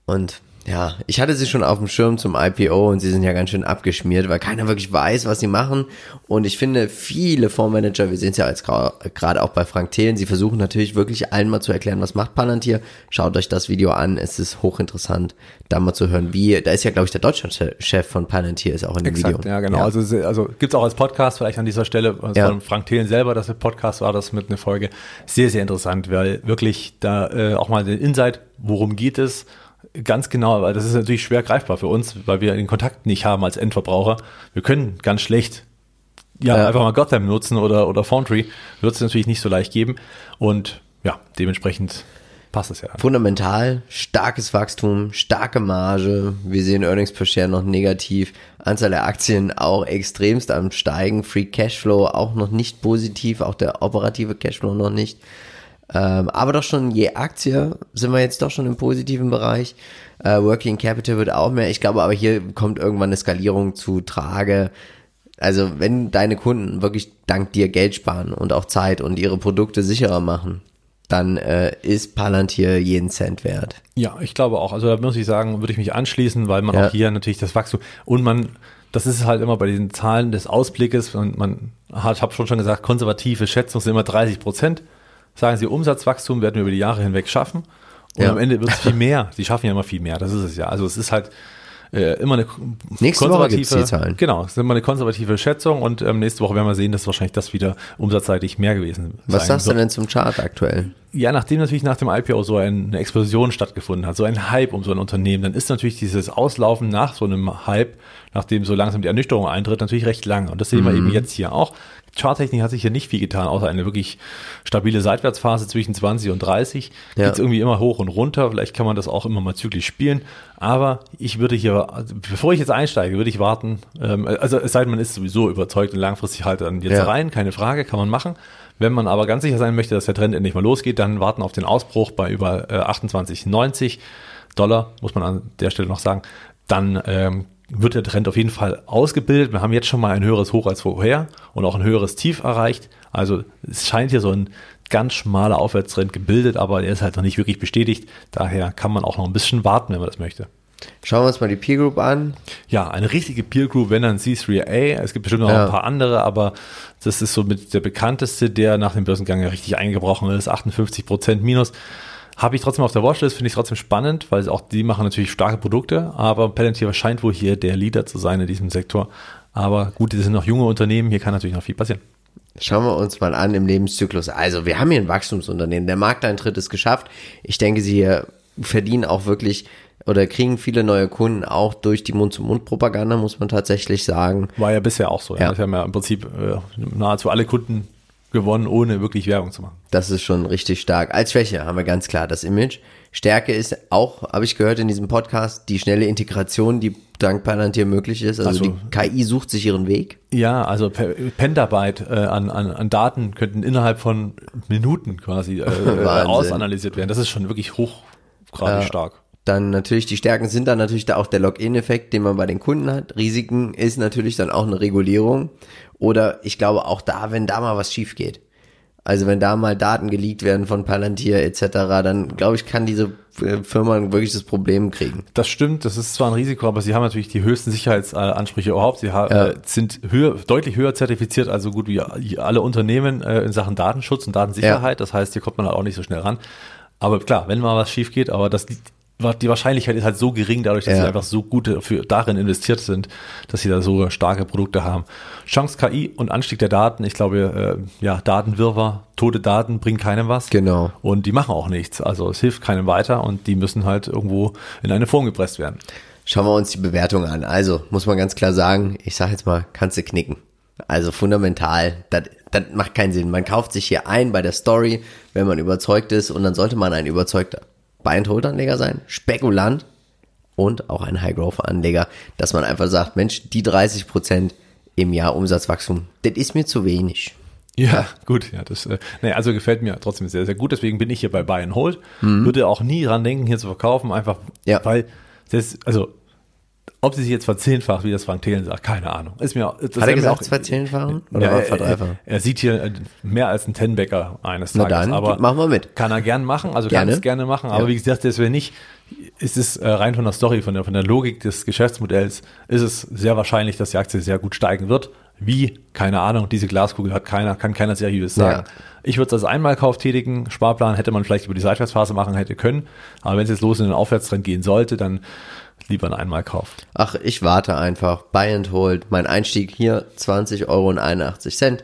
Und ja, ich hatte sie schon auf dem Schirm zum IPO und sie sind ja ganz schön abgeschmiert, weil keiner wirklich weiß, was sie machen. Und ich finde, viele Fondsmanager, wir sehen es ja jetzt gra- gerade auch bei Frank Thelen, sie versuchen natürlich wirklich allen mal zu erklären, was macht Palantir. Schaut euch das Video an, es ist hochinteressant, da mal zu hören, wie, da ist ja, glaube ich, der Deutschlandchef von Palantir ist auch in dem Video. ja, genau. Also, se- also gibt's auch als Podcast vielleicht an dieser Stelle also Ja. von Frank Thelen selber, das Podcast war das mit einer Folge. Sehr, sehr interessant, weil wirklich da äh, auch mal den Insight, worum geht es, ganz genau, weil das ist natürlich schwer greifbar für uns, weil wir den Kontakt nicht haben als Endverbraucher. Wir können ganz schlecht ja, Ja. einfach mal Gotham nutzen oder, oder Foundry. Wird es natürlich nicht so leicht geben. Und ja, dementsprechend passt es ja. Fundamental, starkes Wachstum, starke Marge. Wir sehen Earnings per Share noch negativ. Anzahl der Aktien auch extremst am Steigen. Free Cashflow auch noch nicht positiv. Auch der operative Cashflow noch nicht. Ähm, aber doch schon je Aktie sind wir jetzt doch schon im positiven Bereich. Äh, Working Capital wird auch mehr. Ich glaube aber hier kommt irgendwann eine Skalierung zu Trage. Also wenn deine Kunden wirklich dank dir Geld sparen und auch Zeit und ihre Produkte sicherer machen, dann äh, ist Palantir jeden Cent wert. Ja, ich glaube auch. Also da muss ich sagen, würde ich mich anschließen, weil man Ja. auch hier natürlich das Wachstum und man, das ist halt immer bei diesen Zahlen des Ausblickes und man hat, habe schon schon gesagt, konservative Schätzungen sind immer 30 Prozent. Sagen Sie, Umsatzwachstum werden wir über die Jahre hinweg schaffen. Und Ja. am Ende wird es viel mehr. Sie schaffen ja immer viel mehr. Das ist es ja. Also es ist halt äh, immer eine Nächste Woche gibt's die Zahlen. Genau, es ist immer eine konservative Schätzung und ähm, nächste Woche werden wir sehen, dass wahrscheinlich das wieder umsatzseitig mehr gewesen Was sein sagst du denn zum Chart aktuell? Ja, nachdem natürlich nach dem IPO so eine Explosion stattgefunden hat, so ein Hype um so ein Unternehmen, dann ist natürlich dieses Auslaufen nach so einem Hype, nachdem so langsam die Ernüchterung eintritt, natürlich recht lang. Und das sehen wir eben jetzt hier auch. Charttechnik hat sich hier nicht viel getan, außer eine wirklich stabile Seitwärtsphase zwischen 20 und 30. Ja. Geht's irgendwie immer hoch und runter. Vielleicht kann man das auch immer mal zyklisch spielen. Aber ich würde hier, bevor ich jetzt einsteige, würde ich warten. Ähm, also es sei denn, man ist sowieso überzeugt und langfristig halt dann jetzt Ja. rein, keine Frage, kann man machen. Wenn man aber ganz sicher sein möchte, dass der Trend endlich mal losgeht, dann warten auf den Ausbruch bei über äh, 28,90 Dollar, muss man an der Stelle noch sagen. Dann ähm, wird der Trend auf jeden Fall ausgebildet. Wir haben jetzt schon mal ein höheres Hoch als vorher und auch ein höheres Tief erreicht. Also es scheint hier so ein ganz schmaler Aufwärtstrend gebildet, aber der ist halt noch nicht wirklich bestätigt. Daher kann man auch noch ein bisschen warten, wenn man das möchte. Schauen wir uns mal die Peer Group an. Ja, eine richtige Peer Group, wenn dann C3A. Es gibt bestimmt noch Ja. ein paar andere, aber das ist so mit der bekannteste, der nach dem Börsengang ja richtig eingebrochen ist. 58 Prozent minus. Habe ich trotzdem auf der Watchlist, finde ich trotzdem spannend, weil auch die machen natürlich starke Produkte, aber Palantir scheint wohl hier der Leader zu sein in diesem Sektor. Aber gut, die sind noch junge Unternehmen, hier kann natürlich noch viel passieren. Schauen wir uns mal an im Lebenszyklus. Also, wir haben hier ein Wachstumsunternehmen. Der Markteintritt ist geschafft. Ich denke, sie hier verdienen auch wirklich oder kriegen viele neue Kunden auch durch die Mund-zu-Mund-Propaganda, muss man tatsächlich sagen. War ja bisher auch so. Ja. Ja. Sie haben ja im Prinzip äh, nahezu alle Kunden gewonnen, ohne wirklich Werbung zu machen. Das ist schon richtig stark. Als Schwäche haben wir ganz klar das Image. Stärke ist auch, habe ich gehört in diesem Podcast, die schnelle Integration, die dank Palantir möglich ist. Also, Also- die KI sucht sich ihren Weg. Ja, also Pentabyte äh, an, an, an Daten könnten innerhalb von Minuten quasi äh, äh, ausanalysiert werden. Das ist schon wirklich hochgradig stark. Dann natürlich, die Stärken sind dann natürlich da auch der Login-Effekt, den man bei den Kunden hat. Risiken ist natürlich dann auch eine Regulierung. Oder ich glaube auch da, wenn da mal was schief geht. Also wenn da mal Daten geleakt werden von Palantir etc., dann glaube ich, kann diese äh, Firma ein wirkliches Problem kriegen. Das stimmt, das ist zwar ein Risiko, aber sie haben natürlich die höchsten Sicherheitsansprüche überhaupt. Sie Ja. äh, sind höher, deutlich höher zertifiziert, also gut wie alle Unternehmen äh, in Sachen Datenschutz und Datensicherheit. Das heißt, hier kommt man halt auch nicht so schnell ran. Aber klar, wenn mal was schief geht, aber das liegt- die Wahrscheinlichkeit ist halt so gering, dadurch, dass Ja. sie einfach so gut für, darin investiert sind, dass sie da so starke Produkte haben. Chance KI und Anstieg der Daten, ich glaube, äh, ja, Datenwirrwarr, tote Daten bringen keinem was. Genau. Und die machen auch nichts. Also es hilft keinem weiter und die müssen halt irgendwo in eine Form gepresst werden. Schauen wir uns die Bewertung an. Also muss man ganz klar sagen, ich sage jetzt mal, kannst du knicken. Also fundamental, das, das macht keinen Sinn. Man kauft sich hier ein bei der Story, wenn man überzeugt ist und dann sollte man ein überzeugter Buy-and-Hold-Anleger sein, Spekulant und auch ein High-Growth-Anleger, dass man einfach sagt, Mensch, die 30% im Jahr Umsatzwachstum, das ist mir zu wenig. Ja, gut, ja, das, äh, nee, also gefällt mir trotzdem sehr, sehr gut. Deswegen bin ich hier bei Buy and Hold. Würde auch nie dran denken, hier zu verkaufen, einfach, Mhm. Ja. weil, das, also, ob sie sich jetzt verzehnfacht, wie das Frank Thelen sagt, keine Ahnung. Ist mir, das Hat er gesagt, auch- verzehnfachen? Oder Ja, er, verdreifachen? er, er sieht hier äh, mehr als ein Tenbäcker eines Tages. dann, aber machen wir mit. Kann er gern machen, also Gerne. kann es gerne machen. Aber Ja. wie gesagt, das wäre nicht, ist es äh, rein von der Story, von der, von der Logik des Geschäftsmodells, ist es sehr wahrscheinlich, dass die Aktie sehr gut steigen wird. Wie? Keine Ahnung. Diese Glaskugel hat keiner, kann keiner seriös sagen. Ja. Ich würde es als Einmalkauf tätigen. Sparplan hätte man vielleicht über die Seitwärtsphase machen hätte können. Aber wenn es jetzt los in den Aufwärtstrend gehen sollte, dann lieber ein Einmalkauf. Ach, ich warte einfach. Buy and hold. Mein Einstieg hier 20 Euro und 81 Cent.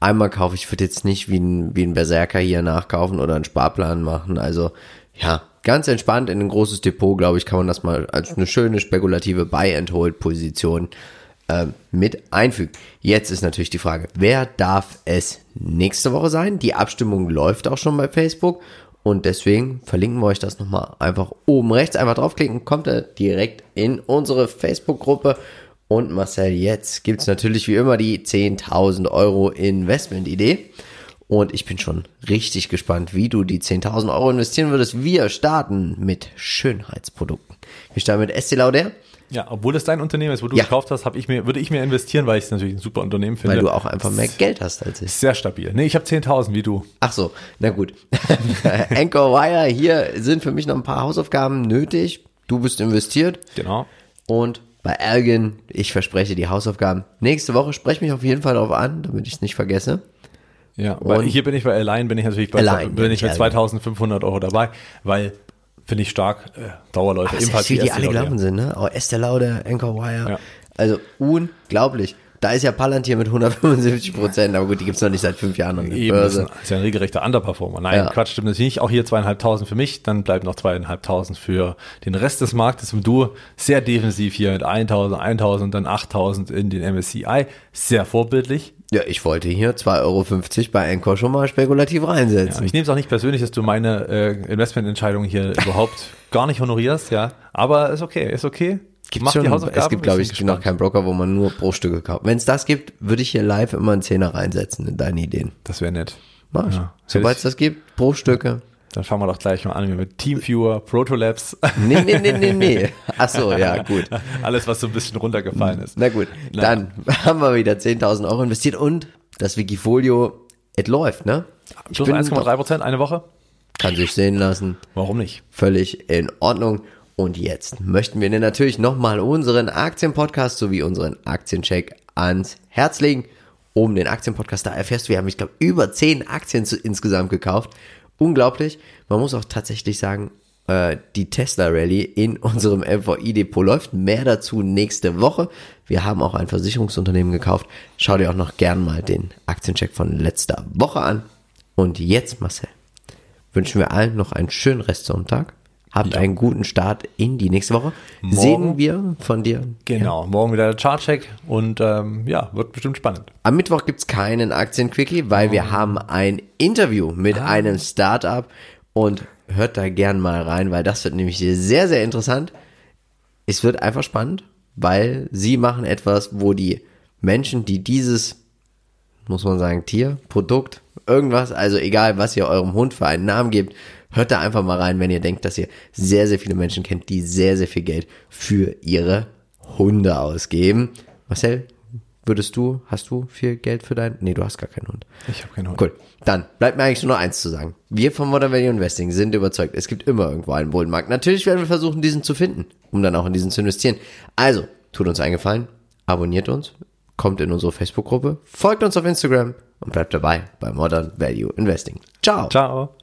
Einmal kaufe ich, würde jetzt nicht wie ein, wie ein Berserker hier nachkaufen oder einen Sparplan machen. Also, ja, ganz entspannt in ein großes Depot, glaube ich, kann man das mal als eine schöne spekulative Buy and hold Position ähm, mit einfügen. Jetzt ist natürlich die Frage, wer darf es nächste Woche sein? Die Abstimmung läuft auch schon bei Facebook und deswegen verlinken wir euch das nochmal einfach oben rechts. Einfach draufklicken, kommt er direkt in unsere Facebook-Gruppe. Und Marcel, jetzt gibt's natürlich wie immer die 10.000 Euro Investment-Idee. Und ich bin schon richtig gespannt, wie du die 10.000 Euro investieren würdest. Wir starten mit Schönheitsprodukten. Wir starten mit Estee Lauder, Ja, obwohl es dein Unternehmen ist, wo du Ja. gekauft hast, ich mir, würde ich mir investieren, weil ich es natürlich ein super Unternehmen finde. weil du auch einfach mehr Geld hast als ich. Sehr stabil. Nee, ich habe 10.000 wie du. Ach so, na gut. Anchor Wire, hier sind für mich noch ein paar Hausaufgaben nötig. Du bist investiert. Genau. Und bei Ergen, ich verspreche die Hausaufgaben. Nächste Woche spreche mich auf jeden Fall darauf an, damit ich es nicht vergesse. Ja, weil hier bin ich bei Align, bin ich natürlich bei, bin ja, ich mit nicht 2500 Euro dabei, weil finde ich stark, äh, Dauerläufer, ebenfalls wie die alle gelaufen sind, ne? Auch Estee Lauder, Anchor Wire. Ja. Also unglaublich. Da ist ja Palantir mit 175 Prozent, aber gut, die gibt's noch nicht seit fünf Jahren an der Eben, Börse. ist ja ein regelrechter Underperformer. Nein, Ja. Quatsch, stimmt natürlich nicht. Auch hier zweieinhalbtausend für mich, dann bleiben noch zweieinhalbtausend für den Rest des Marktes. Und du sehr defensiv hier mit 1000, 1000, dann 8000 in den MSCI. Sehr vorbildlich. Ja, ich wollte hier 2,50 Euro bei Anchor schon mal spekulativ reinsetzen. Ja, ich nehme es auch nicht persönlich, dass du meine äh, Investmententscheidung hier überhaupt gar nicht honorierst, ja. Aber ist okay, ist okay. Gibt's Mach schon, die Hausaufgaben. es gibt, glaube ich bin noch gespannt. keinen Broker, wo man nur Bruchstücke kauft. Wenn es das gibt, würde ich hier live immer einen Zehner reinsetzen in deine Ideen. Das wäre nett. Mach ich. Ja. Sobald es das gibt, Bruchstücke. Dann fangen wir doch gleich mal an mit Teamviewer, Protolabs. Nee, nee, nee, nee, nee. Ach so, ja, gut. Alles, was so ein bisschen runtergefallen ist. Na gut, Na. dann haben wir wieder 10.000 Euro investiert und das Wikifolio, es läuft, ne? Ich Plus bin 1,3 Prozent eine Woche? Kann sich sehen lassen. Warum nicht? Völlig in Ordnung. Und jetzt möchten wir dir natürlich nochmal unseren Aktienpodcast sowie unseren Aktiencheck ans Herz legen. Um den Aktienpodcast, da erfährst du, wir haben, ich glaube, über 10 Aktien insgesamt gekauft. Unglaublich. Man muss auch tatsächlich sagen, äh, die Tesla Rally in unserem MVI-Depot läuft. Mehr dazu nächste Woche. Wir haben auch ein Versicherungsunternehmen gekauft. Schau dir auch noch gern mal den Aktiencheck von letzter Woche an. Und jetzt, Marcel, wünschen wir allen noch einen schönen Restsonntag. Habt einen guten Start in die nächste Woche. Morgen- Sehen wir von dir. Genau, morgen wieder der Chartcheck und ähm, ja, wird bestimmt spannend. Am Mittwoch gibt's keinen Aktienquickie, weil wir haben ein Interview mit einem Startup und hört da gern mal rein, weil das wird nämlich sehr, sehr interessant. Es wird einfach spannend, weil sie machen etwas, wo die Menschen, die dieses, muss man sagen, Tier, Produkt, irgendwas, also egal, was ihr eurem Hund für einen Namen gebt, hört da einfach mal rein, wenn ihr denkt, dass ihr sehr, sehr viele Menschen kennt, die sehr, sehr viel Geld für ihre Hunde ausgeben. Marcel, würdest du, hast du viel Geld für deinen? Nee, du hast gar keinen Hund. Ich habe keine Ahnung. Cool. Dann bleibt mir eigentlich nur noch eins zu sagen. Wir von Modern Value Investing sind überzeugt, es gibt immer irgendwo einen Bullenmarkt. Natürlich werden wir versuchen, diesen zu finden, um dann auch in diesen zu investieren. Also, tut uns einen Gefallen, abonniert uns, kommt in unsere Facebook-Gruppe, folgt uns auf Instagram und bleibt dabei bei Modern Value Investing. Ciao. Ciao.